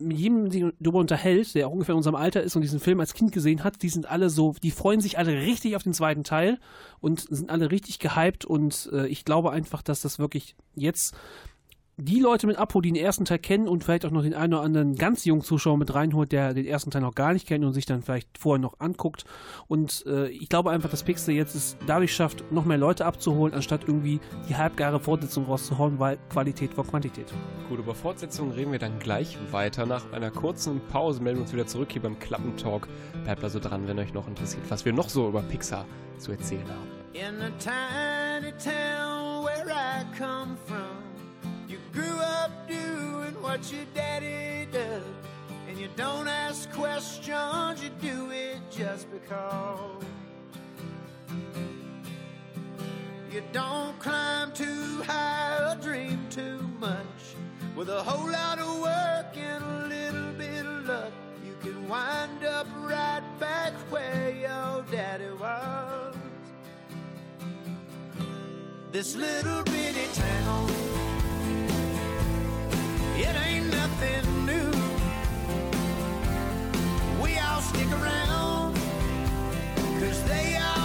jedem, der sich darüber unterhält, der ungefähr in unserem Alter ist und diesen Film als Kind gesehen hat, die sind alle so, die freuen sich alle richtig auf den zweiten Teil und sind alle richtig gehypt und äh, ich glaube einfach, dass das wirklich jetzt die Leute mit abholt, die den ersten Teil kennen und vielleicht auch noch den einen oder anderen ganz jungen Zuschauer mit reinholt, der den ersten Teil noch gar nicht kennt und sich dann vielleicht vorher noch anguckt. Und äh, ich glaube einfach, dass Pixar jetzt es dadurch schafft, noch mehr Leute abzuholen, anstatt irgendwie die halbgare Fortsetzung rauszuhauen, weil Qualität vor Quantität. Gut, über Fortsetzungen reden wir dann gleich weiter. Nach einer kurzen Pause melden wir uns wieder zurück hier beim Klappentalk. Bleibt also dran, wenn euch noch interessiert, was wir noch so über Pixar zu erzählen haben. In the tiny town where I come from, what your daddy does. And you don't ask questions, you do it just because. You don't climb too high or dream too much. With a whole lot of work and a little bit of luck, you can wind up right back where your daddy was. This little bitty town, nothing new. We all stick around, cause they all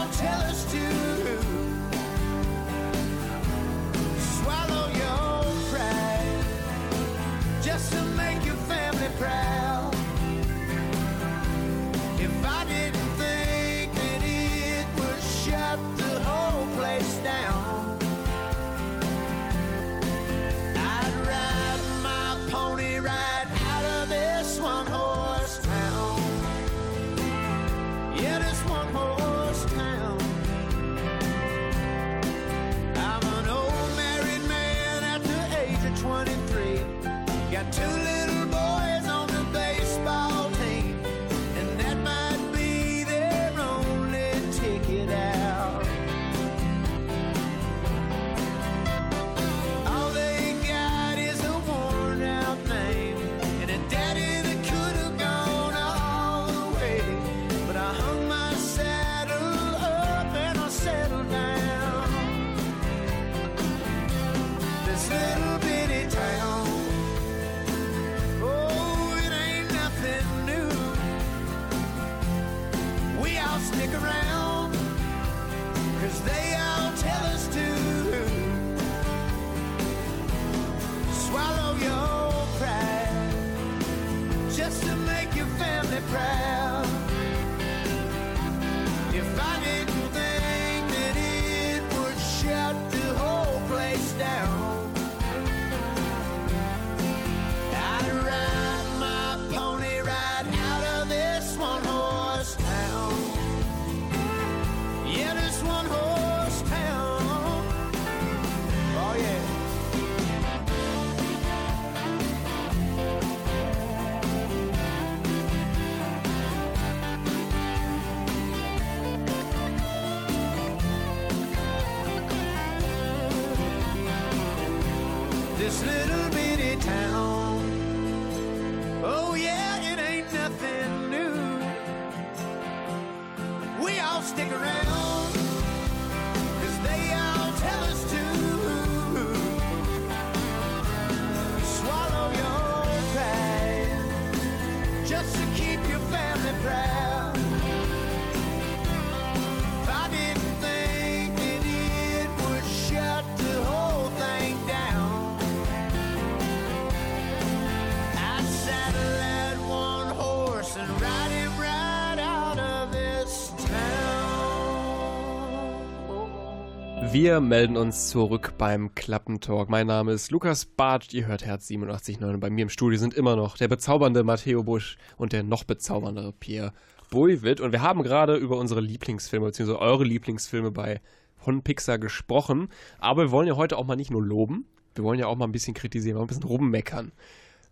Wir melden uns zurück beim Klappentalk. Mein Name ist Lukas Bartsch, ihr hört Herz 87.9 und bei mir im Studio sind immer noch der bezaubernde Matteo Busch und der noch bezauberndere Pierre Buivitt. Und wir haben gerade über unsere Lieblingsfilme, beziehungsweise eure Lieblingsfilme bei von Pixar gesprochen. Aber wir wollen ja heute auch mal nicht nur loben, wir wollen ja auch mal ein bisschen kritisieren, mal ein bisschen rummeckern.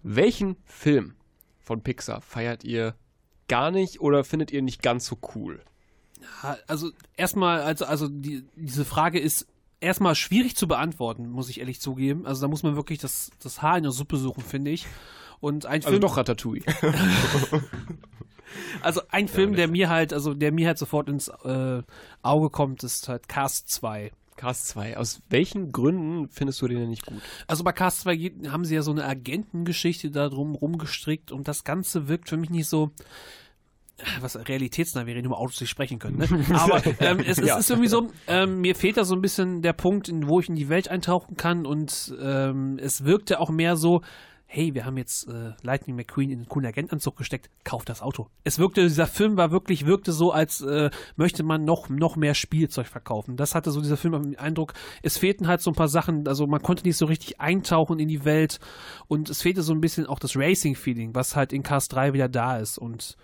Welchen Film von Pixar feiert ihr gar nicht oder findet ihr nicht ganz so cool? Also erstmal, also, also die, diese Frage ist erstmal schwierig zu beantworten, muss ich ehrlich zugeben. Also da muss man wirklich das, das Haar in der Suppe suchen, finde ich. Und ein Also Film, doch Ratatouille. (laughs) also ein Film, der mir halt, also der mir halt sofort ins äh, Auge kommt, ist halt Cast 2. Cast 2. Aus welchen Gründen findest du den denn nicht gut? Also bei Cast 2 geht- haben sie ja so eine Agentengeschichte da drum rumgestrickt und das Ganze wirkt für mich nicht so was realitätsnah wäre, über Autos nicht sprechen können. Ne? (laughs) Aber ähm, es, es ist irgendwie so, ähm, mir fehlt da so ein bisschen der Punkt, in, wo ich in die Welt eintauchen kann und ähm, es wirkte auch mehr so, hey, wir haben jetzt äh, Lightning McQueen in einen coolen Agentanzug gesteckt, kauf das Auto. Es wirkte, dieser Film war wirklich, wirkte so, als äh, möchte man noch, noch mehr Spielzeug verkaufen. Das hatte so dieser Film den Eindruck, es fehlten halt so ein paar Sachen, also man konnte nicht so richtig eintauchen in die Welt und es fehlte so ein bisschen auch das Racing-Feeling, was halt in Cast 3 wieder da ist und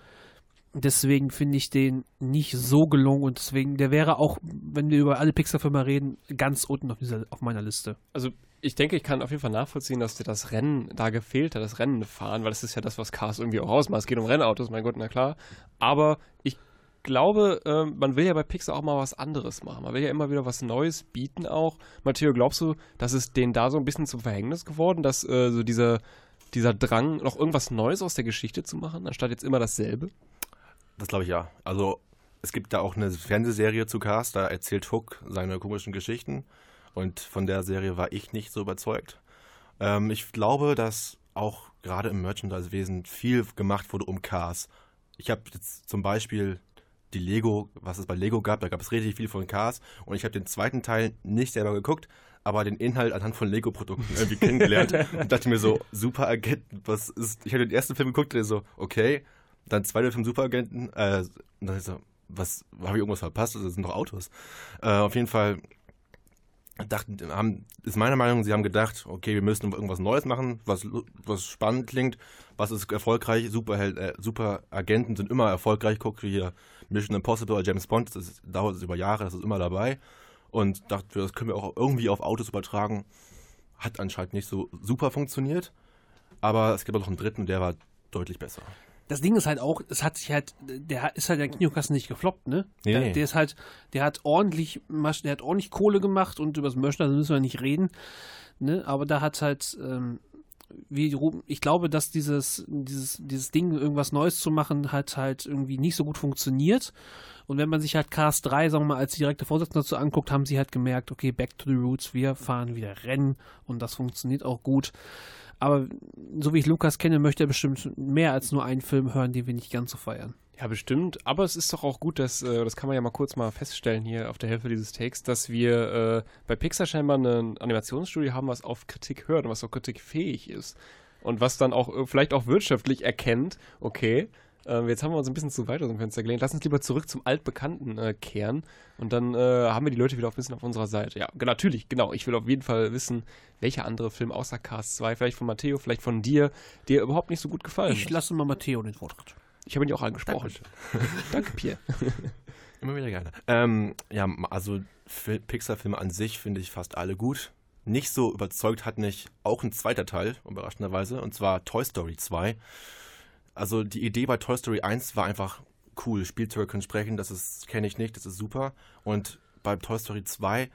deswegen finde ich den nicht so gelungen und deswegen, der wäre auch, wenn wir über alle Pixar-Filme reden, ganz unten auf, dieser, auf meiner Liste. Also ich denke, ich kann auf jeden Fall nachvollziehen, dass dir das Rennen da gefehlt hat, das Rennen fahren, weil das ist ja das, was Cars irgendwie auch ausmacht. Es geht um Rennautos, mein Gott, na klar. Aber ich glaube, ähm, man will ja bei Pixar auch mal was anderes machen. Man will ja immer wieder was Neues bieten auch. Matteo, glaubst du, dass es denen da so ein bisschen zum Verhängnis geworden, dass äh, so dieser, dieser Drang, noch irgendwas Neues aus der Geschichte zu machen, anstatt jetzt immer dasselbe? Das glaube ich ja. Also es gibt da auch eine Fernsehserie zu Cast, da erzählt Hook seine komischen Geschichten und von der Serie war ich nicht so überzeugt. Ähm, ich glaube, dass auch gerade im Merchandise-Wesen viel gemacht wurde um Cars. Ich habe jetzt zum Beispiel die Lego, was es bei Lego gab, da gab es richtig viel von Cars und ich habe den zweiten Teil nicht selber geguckt, aber den Inhalt anhand von Lego-Produkten irgendwie kennengelernt (laughs) und dachte mir so, Superagenten, was ist, ich habe den ersten Film geguckt, der so, okay, dann zweiter Film Superagenten, äh, und dann ist so, was, habe ich irgendwas verpasst? Das sind doch Autos. Äh, auf jeden Fall dachten, haben, ist meine Meinung, sie haben gedacht, okay, wir müssen irgendwas Neues machen, was, was spannend klingt, was ist erfolgreich, Superheld, äh, Superagenten sind immer erfolgreich, guck hier Mission Impossible oder James Bond, das ist, dauert es über Jahre, das ist immer dabei und dachte, das können wir auch irgendwie auf Autos übertragen. Hat anscheinend nicht so super funktioniert, aber es gibt auch noch einen dritten, der war deutlich besser. Das Ding ist halt auch, es hat sich halt, der ist halt der Kinokasten nicht gefloppt, ne? Nee, der, der ist halt, der hat ordentlich, der hat ordentlich Kohle gemacht und über das Merchandise müssen wir nicht reden, ne? Aber da hat halt, ähm, wie Ruben, ich glaube, dass dieses, dieses, dieses Ding, irgendwas Neues zu machen, hat halt irgendwie nicht so gut funktioniert. Und wenn man sich halt Cars 3, sagen wir mal, als direkte Vorsitzende dazu anguckt, haben sie halt gemerkt, okay, back to the roots, wir fahren wieder Rennen und das funktioniert auch gut. Aber so wie ich Lukas kenne, möchte er bestimmt mehr als nur einen Film hören, den wir nicht ganz so feiern. Ja, bestimmt. Aber es ist doch auch gut, dass, äh, das kann man ja mal kurz mal feststellen hier auf der Hälfte dieses Takes, dass wir äh, bei Pixar scheinbar ein Animationsstudio haben, was auf Kritik hört und was auch kritikfähig ist. Und was dann auch äh, vielleicht auch wirtschaftlich erkennt, okay, äh, jetzt haben wir uns ein bisschen zu weit aus dem Fenster gelehnt, lass uns lieber zurück zum Altbekannten äh, kehren und dann äh, haben wir die Leute wieder ein bisschen auf unserer Seite. Ja, g- natürlich, genau. Ich will auf jeden Fall wissen, welcher andere Film außer Cast 2, vielleicht von Matteo, vielleicht von dir, dir überhaupt nicht so gut gefallen Ich hat. lasse mal Matteo den Vortritt. Ich habe ihn ja auch angesprochen. (laughs) Danke, Pierre. (laughs) Immer wieder gerne. Ähm, ja, also Fi- Pixar-Filme an sich finde ich fast alle gut. Nicht so überzeugt hat mich auch ein zweiter Teil, überraschenderweise, und zwar Toy Story 2. Also die Idee bei Toy Story 1 war einfach cool. Spielzeuge können sprechen, das kenne ich nicht, das ist super. Und bei Toy Story 2,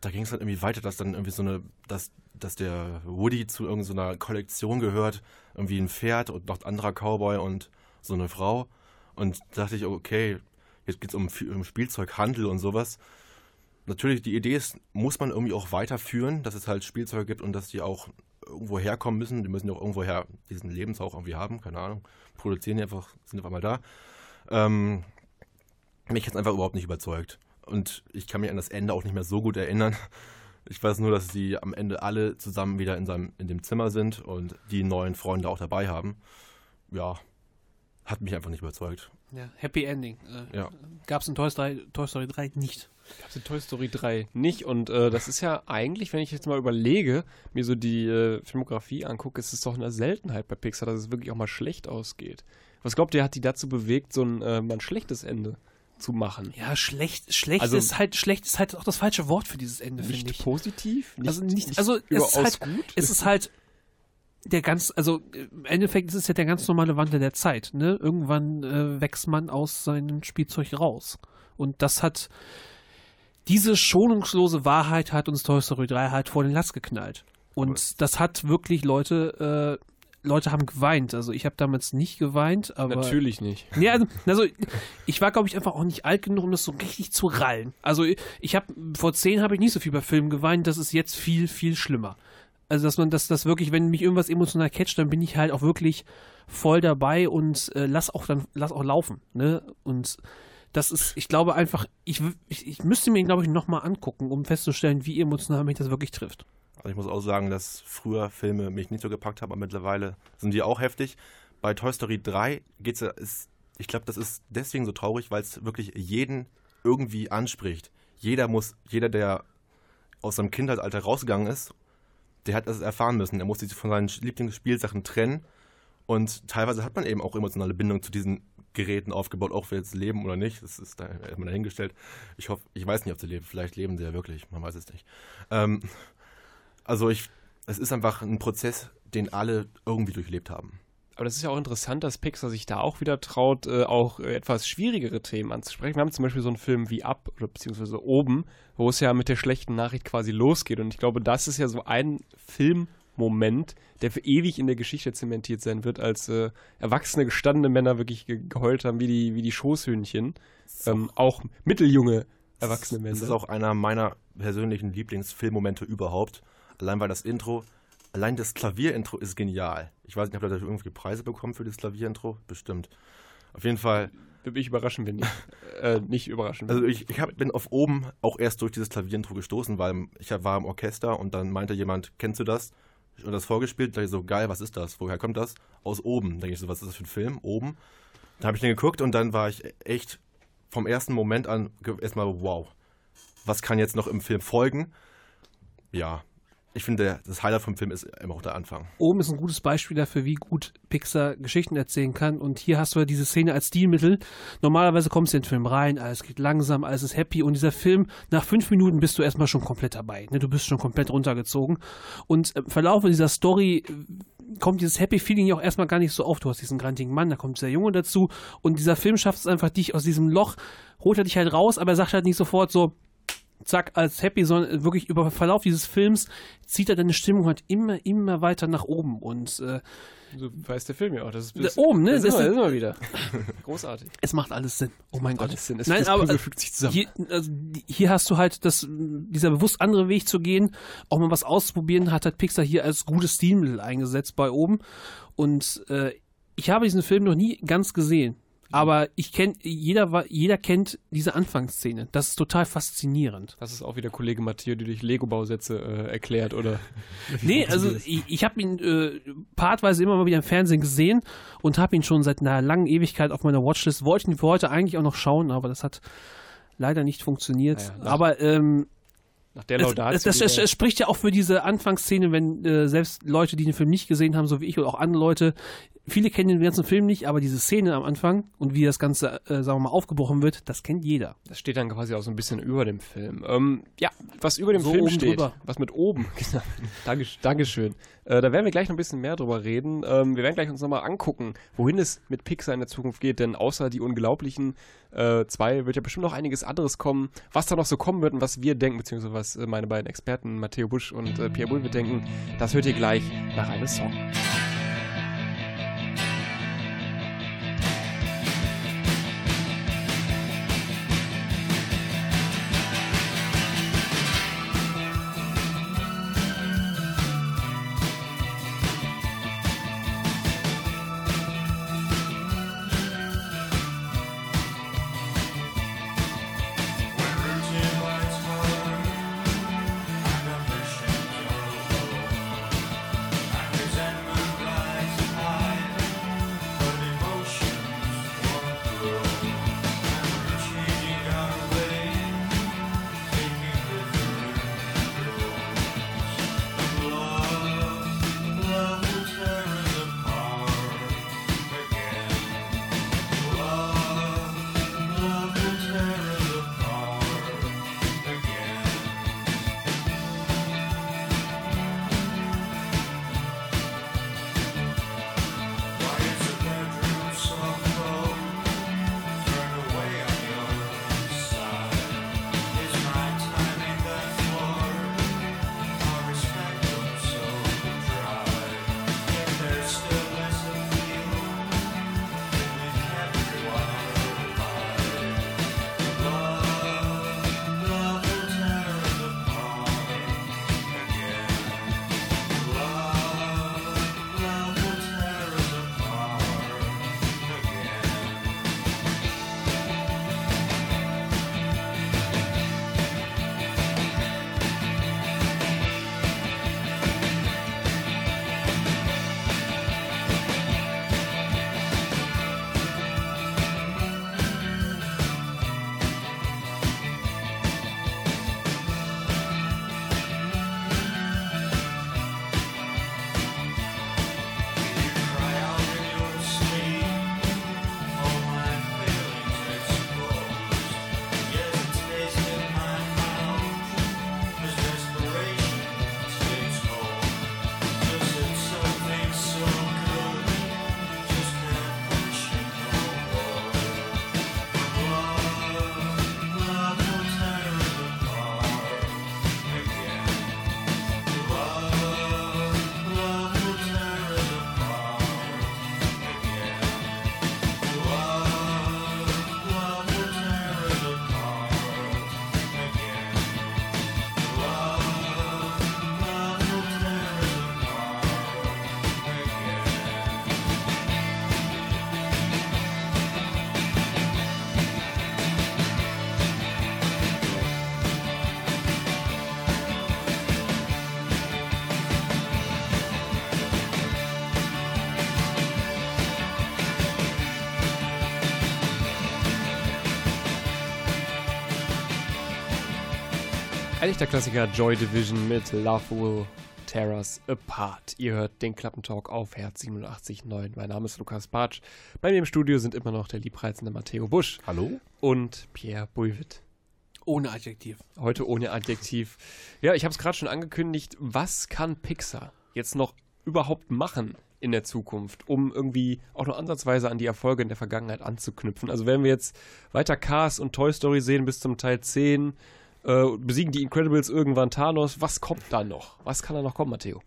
da ging es dann irgendwie weiter, dass dann irgendwie so eine, dass, dass der Woody zu irgendeiner Kollektion gehört, irgendwie ein Pferd und noch ein anderer Cowboy und so eine Frau. Und da dachte ich, okay, jetzt geht es um, um Spielzeughandel und sowas. Natürlich, die Idee ist, muss man irgendwie auch weiterführen, dass es halt Spielzeuge gibt und dass die auch irgendwo herkommen müssen. Die müssen ja auch irgendwoher diesen Lebenshauch irgendwie haben, keine Ahnung. Produzieren die einfach, sind auf einmal da. Ähm, mich hat es einfach überhaupt nicht überzeugt. Und ich kann mich an das Ende auch nicht mehr so gut erinnern. Ich weiß nur, dass sie am Ende alle zusammen wieder in, seinem, in dem Zimmer sind und die neuen Freunde auch dabei haben. Ja, hat mich einfach nicht überzeugt. Ja, Happy Ending. Äh, Ja. Gab es in Toy Story, Toy Story 3 nicht. Gab's in Toy Story 3 nicht. Und äh, das ist ja eigentlich, wenn ich jetzt mal überlege, mir so die äh, Filmografie angucke, ist es doch eine Seltenheit bei Pixar, dass es wirklich auch mal schlecht ausgeht. Was glaubt ihr, hat die dazu bewegt, so ein, äh, mal ein schlechtes Ende zu machen? Ja, schlecht, schlecht Also- ist halt, schlecht ist halt auch das falsche Wort für dieses Ende, finde Nicht ich. positiv? Nicht, also nicht, also es ist halt, gut? es ist halt der ganz, also im Endeffekt ist es ja der ganz normale Wandel der Zeit, ne? Irgendwann äh, wächst man aus seinem Spielzeug raus. Und das hat, diese schonungslose Wahrheit hat uns Toy Story 3 halt vor den Latz geknallt. Und das hat wirklich Leute, äh, Leute haben geweint. Also ich habe damals nicht geweint, aber. Natürlich nicht. Nee, also, also ich war, glaube ich, einfach auch nicht alt genug, um das so richtig zu rallen. Also ich habe vor zehn habe ich nicht so viel bei Filmen geweint, das ist jetzt viel, viel schlimmer. Also dass man das, das wirklich, wenn mich irgendwas emotional catcht, dann bin ich halt auch wirklich voll dabei und äh, lass auch dann, lass auch laufen. Ne? Und das ist, ich glaube einfach, ich, ich, ich müsste mir ihn, glaube ich, nochmal angucken, um festzustellen, wie emotional mich das wirklich trifft. Also ich muss auch sagen, dass früher Filme mich nicht so gepackt haben, aber mittlerweile sind die auch heftig. Bei Toy Story 3 geht's ja, ist, ich glaube, das ist deswegen so traurig, weil es wirklich jeden irgendwie anspricht. Jeder muss, jeder, der aus seinem Kindheitsalter rausgegangen ist, der hat das erfahren müssen. Er musste sich von seinen Lieblingsspielsachen trennen. Und teilweise hat man eben auch emotionale Bindung zu diesen Geräten aufgebaut, auch wenn jetzt leben oder nicht. Das ist da erstmal dahingestellt. Ich hoffe, ich weiß nicht, ob sie leben. Vielleicht leben sie ja wirklich. Man weiß es nicht. Ähm, also ich, es ist einfach ein Prozess, den alle irgendwie durchlebt haben. Aber das ist ja auch interessant, dass Pixar sich da auch wieder traut, äh, auch äh, etwas schwierigere Themen anzusprechen. Wir haben zum Beispiel so einen Film wie Up oder beziehungsweise Oben, wo es ja mit der schlechten Nachricht quasi losgeht. Und ich glaube, das ist ja so ein Filmmoment, der für ewig in der Geschichte zementiert sein wird, als äh, erwachsene, gestandene Männer wirklich ge geheult haben wie die, wie die Schoßhühnchen. Ähm, auch mitteljunge erwachsene Männer. Es ist auch einer meiner persönlichen Lieblingsfilmmomente überhaupt. Allein weil das Intro, allein das Klavierintro ist genial. Ich weiß nicht, habt ihr da irgendwie Preise bekommen für das Klavierintro? Bestimmt. Auf jeden Fall. Würde mich überraschen, wenn nicht. äh, nicht überraschen. Also ich, ich hab, bin auf oben auch erst durch dieses Klavierintro gestoßen, weil ich war im Orchester und dann meinte jemand, kennst du das? Und das vorgespielt, da ich so, geil, was ist das? Woher kommt das? Aus oben. Denke ich so, was ist das für ein Film? Oben. Da habe ich den geguckt und dann war ich echt vom ersten Moment an erstmal, wow, was kann jetzt noch im Film folgen? Ja, ich finde, das Highlight vom Film ist immer auch der Anfang. Oben ist ein gutes Beispiel dafür, wie gut Pixar Geschichten erzählen kann. Und hier hast du ja diese Szene als Stilmittel. Normalerweise kommst du in den Film rein, alles geht langsam, alles ist happy. Und dieser Film, nach fünf Minuten bist du erstmal schon komplett dabei. Ne? Du bist schon komplett runtergezogen. Und im Verlauf dieser Story äh, kommt dieses Happy Feeling ja auch erstmal gar nicht so auf. Du hast diesen grantigen Mann, da kommt dieser Junge dazu. Und dieser Film schafft es einfach, dich aus diesem Loch, holt er dich halt raus, aber er sagt halt nicht sofort so, zack, als happy, sondern wirklich über Verlauf dieses Films zieht er deine Stimmung halt immer, immer weiter nach oben. Und äh, so weiß der Film ja auch. Das ist, Da oben, ne? Das ist Das immer, ist- das ist immer wieder. (laughs) Großartig. es macht alles Sinn. Oh mein Gott. Alles Sinn. Es, Nein, das aber äh, fügt sich zusammen. hier, also, hier hast du halt das, dieser bewusst andere Weg zu gehen, auch mal was auszuprobieren, hat halt Pixar hier als gutes Stilmittel eingesetzt bei oben. Und äh, ich habe diesen Film noch nie ganz gesehen. Aber ich kenne, jeder, war- jeder kennt diese Anfangsszene. Das ist total faszinierend. Das ist auch wieder Kollege Matthias, die durch Lego-Bausätze äh, erklärt, oder? (laughs) Nee, also ich, ich habe ihn äh, partweise immer mal wieder im Fernsehen gesehen und habe ihn schon seit einer langen Ewigkeit auf meiner Watchlist. Wollte ihn für heute eigentlich auch noch schauen, aber das hat leider nicht funktioniert. Naja, aber ähm, Nach der es, Laudatio. es, es, er- es spricht ja auch für diese Anfangsszene, wenn äh, selbst Leute, die den Film nicht gesehen haben, so wie ich oder auch andere Leute, viele kennen den ganzen Film nicht, aber diese Szene am Anfang und wie das Ganze, äh, sagen wir mal, aufgebrochen wird, das kennt jeder. Das steht dann quasi auch so ein bisschen über dem Film. Ähm, ja, was über dem So Film steht, drüber. was mit oben, (laughs) genau. Dankesch- Dankeschön. Äh, da werden wir gleich noch ein bisschen mehr drüber reden. Ähm, wir werden gleich uns nochmal angucken, wohin es mit Pixar in der Zukunft geht, denn außer die Unglaublichen äh, zwei wird ja bestimmt noch einiges anderes kommen. Was da noch so kommen wird und was wir denken, beziehungsweise was äh, meine beiden Experten, Matteo Busch und äh, Pierre Bulwe denken, das hört ihr gleich nach einem Song. Eigentlich der Klassiker Joy Division mit Love Will Tear Us Apart. Ihr hört den Klappentalk auf Herz 87.9. Mein Name ist Lukas Bartsch. Bei mir im Studio sind immer noch der liebreizende Matteo Busch Hallo? und Pierre Buivitt. Ohne Adjektiv. Heute ohne Adjektiv. Ja, ich habe es gerade schon angekündigt. Was kann Pixar jetzt noch überhaupt machen in der Zukunft, um irgendwie auch nur ansatzweise an die Erfolge in der Vergangenheit anzuknüpfen? Also werden wir jetzt weiter Cars und Toy Story sehen bis zum Teil 10, äh, besiegen die Incredibles irgendwann Thanos. Was kommt da noch? Was kann da noch kommen, Matteo?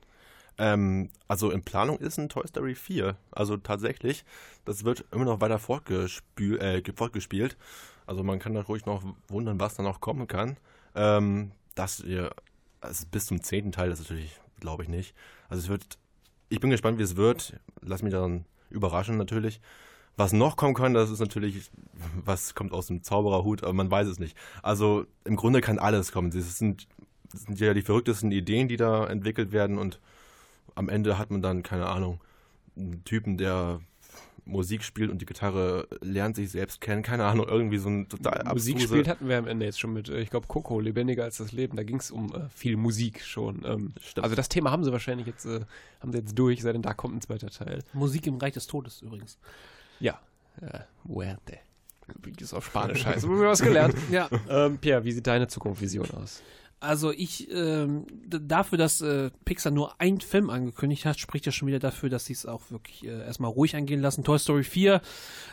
Ähm, also in Planung ist ein Toy Story 4. Also tatsächlich, das wird immer noch weiter fortgespül, äh, ge- fortgespielt. Also man kann da ruhig noch wundern, was da noch kommen kann. Ähm, das ihr, also bis zum zehnten Teil, das ist natürlich, glaube ich nicht. Also es wird, ich bin gespannt, wie es wird. Lass mich dann überraschen natürlich. Was noch kommen kann, das ist natürlich, was kommt aus dem Zaubererhut, aber man weiß es nicht. Also im Grunde kann alles kommen. Das sind, das sind ja die verrücktesten Ideen, die da entwickelt werden und am Ende hat man dann, keine Ahnung, einen Typen, der Musik spielt und die Gitarre lernt sich selbst kennen. Keine Ahnung, irgendwie so ein total Musik abstruse- spielt hatten wir am Ende jetzt schon mit, äh, ich glaube, Coco, lebendiger als das Leben. Da ging es um äh, viel Musik schon. Ähm, also das Thema haben sie wahrscheinlich jetzt, äh, haben sie jetzt durch, sei denn da kommt ein zweiter Teil. Musik im Reich des Todes übrigens. Ja. Äh, Muerte. Wie das auf Spanisch heißt. Haben wir was gelernt. (laughs) Ja, ähm, Pierre, wie sieht deine Zukunftsvision aus? also ich, ähm, dafür, dass äh, Pixar nur einen Film angekündigt hat, spricht ja schon wieder dafür, dass sie es auch wirklich äh, erstmal ruhig angehen lassen. Toy Story 4,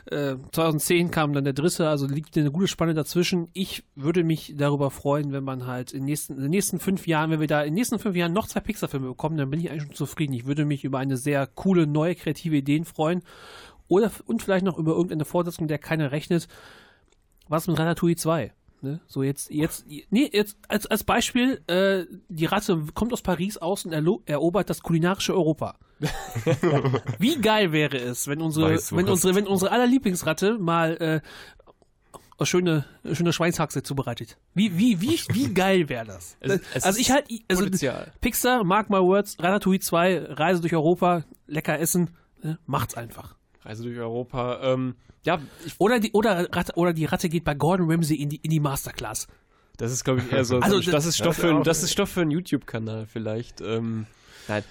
äh, 2010 kam dann der dritte, also liegt eine gute Spanne dazwischen. Ich würde mich darüber freuen, wenn man halt in, den nächsten, in den nächsten fünf Jahren, wenn wir da in den nächsten fünf Jahren noch zwei Pixar-Filme bekommen, dann bin ich eigentlich schon zufrieden. Ich würde mich über eine sehr coole, neue, kreative Ideen freuen. Oder und vielleicht noch über irgendeine Fortsetzung, der keiner rechnet. Was mit Ratatouille 2? Ne? So jetzt, jetzt, nee, jetzt als, als Beispiel, äh, die Ratte kommt aus Paris aus und erobert das kulinarische Europa. (laughs) Wie geil wäre es, wenn unsere, Weißt du wenn unsere, wenn unsere aller Lieblingsratte mal äh, eine schöne, schöne Schweinshaxe zubereitet. Wie, wie, wie, wie geil wäre das? Es- es also ich halt, also Potenzial. Pixar, mark my words, Ratatouille 2, Reise durch Europa, lecker essen, ne? macht's einfach. Reise durch Europa. Ähm, ja, Oder die, oder, Ratte, oder die Ratte geht bei Gordon Ramsay in die, in die Masterclass. das ist, glaube ich, eher so. Also, so das, ist Stoff das für, das ist Stoff für einen YouTube-Kanal vielleicht. Ähm, nein.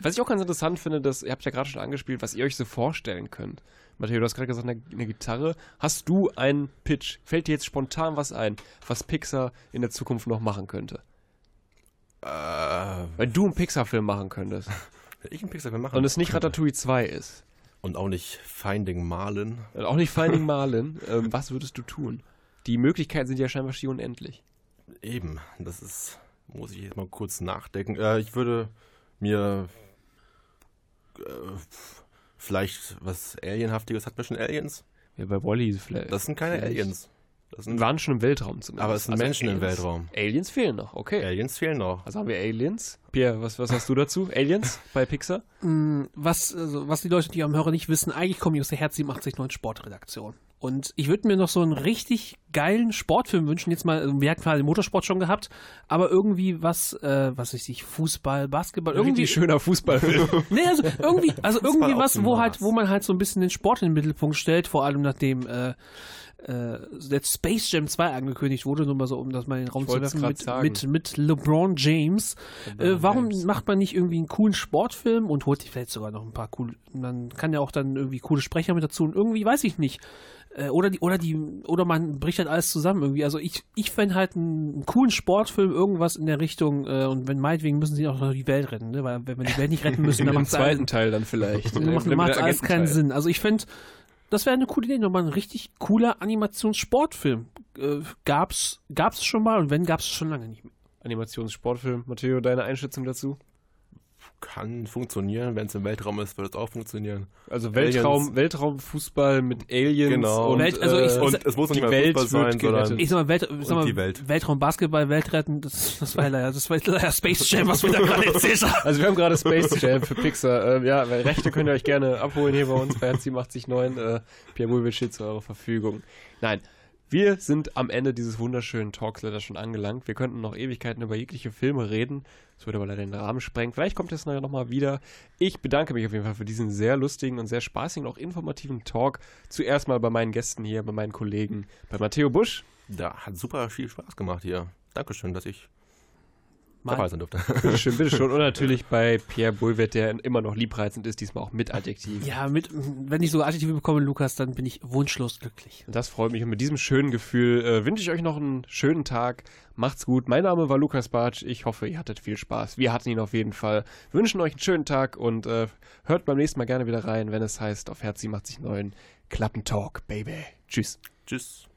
Was ich auch ganz interessant finde, dass, ihr habt ja gerade schon angespielt, was ihr euch so vorstellen könnt. Matteo, du hast gerade gesagt, eine, eine Gitarre. Hast du einen Pitch? Fällt dir jetzt spontan was ein, was Pixar in der Zukunft noch machen könnte? Äh, Wenn du einen Pixar-Film machen könntest wenn ich einen Pixar-Film machen und es nicht. Ratatouille 2 ist Und auch nicht Finding Marlin. und auch nicht Finding Marlin, (laughs) ähm, was würdest du tun? Die Möglichkeiten sind ja scheinbar schier unendlich. Eben, das ist, muss ich jetzt mal kurz nachdenken. Äh, ich würde mir äh, vielleicht was Alienhaftiges, hat man schon Aliens? Ja, bei Wally vielleicht. Das sind keine vielleicht. Aliens. Das sind waren schon im Weltraum zumindest. Aber es sind Menschen im Aliens. Weltraum. Aliens fehlen noch, okay. Aliens fehlen noch. Also haben wir Aliens. Pierre, was, was hast du dazu? Aliens (laughs) bei Pixar? was, also, was die Leute, die am Hörer nicht wissen, eigentlich komme ich aus der Herz 879 Sportredaktion. Und ich würde mir noch so einen richtig geilen Sportfilm wünschen. Jetzt mal, also wir hatten gerade den Motorsport schon gehabt, aber irgendwie was, äh, was weiß ich, Fußball, Basketball, irgendwie. Irgendwie schöner Fußballfilm. (laughs) Nee, also irgendwie, also irgendwie was, wo halt, wo man halt so ein bisschen den Sport in den Mittelpunkt stellt, vor allem nachdem äh, äh, der Space Jam 2 angekündigt wurde, nur mal so, um das mal in den Raum zu werfen, mit, mit, mit LeBron James. Äh, warum James. macht man nicht irgendwie einen coolen Sportfilm und holt sich vielleicht sogar noch ein paar coole, man kann ja auch dann irgendwie coole Sprecher mit dazu und irgendwie weiß ich nicht. Äh, Oder die, oder die, oder man bricht halt alles zusammen irgendwie. Also ich, ich fände halt einen, einen coolen Sportfilm, irgendwas in der Richtung, äh, und wenn meinetwegen müssen sie auch noch die Welt retten, ne? Weil wenn wir die Welt nicht retten müssen, (laughs) dann macht zweiten Teil dann vielleicht. (laughs) dann macht, alles keinen. Sinn. Also ich finde, das wäre eine coole Idee, nochmal ein richtig cooler Animationssportfilm. Äh, gab's, gab's schon mal und wenn, gab's schon lange nicht mehr. Animationssportfilm. Matteo, deine Einschätzung dazu? Kann funktionieren, wenn es im Weltraum ist, wird es auch funktionieren. Also Weltraum. Weltraumfußball mit Aliens Genau. und, Welt- also ich- äh, Und es muss nicht die mal Welt Fußball wird sein, gerettet. sondern Ich sag mal, Welt, ich sag mal Welt. Weltraum, Basketball, Weltretten, das, das war leider, das war leider Space Jam, was wir da gerade erzählt haben. Also wir haben gerade Space Jam für Pixar. Ähm, ja, weil Rechte könnt ihr euch gerne abholen hier bei uns bei Herz879. Äh, Pierre Mulvich steht zu eurer Verfügung. Nein, wir sind am Ende dieses wunderschönen Talks leider schon angelangt. Wir könnten noch Ewigkeiten über jegliche Filme reden. Das würde aber leider den Rahmen sprengen. Vielleicht kommt es nachher nochmal wieder. Ich bedanke mich auf jeden Fall für diesen sehr lustigen und sehr spaßigen auch informativen Talk. Zuerst mal bei meinen Gästen hier, bei meinen Kollegen, bei Matteo Busch. da hat super viel Spaß gemacht hier. Dankeschön, dass ich dabei sein durfte. (laughs) Bitteschön, bitteschön. Und (laughs) natürlich bei Pierre Boulvet, der immer noch liebreizend ist, diesmal auch mit Adjektiv. Ja, mit, wenn ich so Adjektive bekomme, Lukas, dann bin ich wunschlos glücklich. Das freut mich und mit diesem schönen Gefühl äh, wünsche ich euch noch einen schönen Tag. Macht's gut. Mein Name war Lukas Bartsch. Ich hoffe, ihr hattet viel Spaß. Wir hatten ihn auf jeden Fall. Wir wünschen euch einen schönen Tag und äh, hört beim nächsten Mal gerne wieder rein, wenn es heißt, auf Herz, sie macht sich neuen Klappentalk, Baby. Tschüss. Tschüss.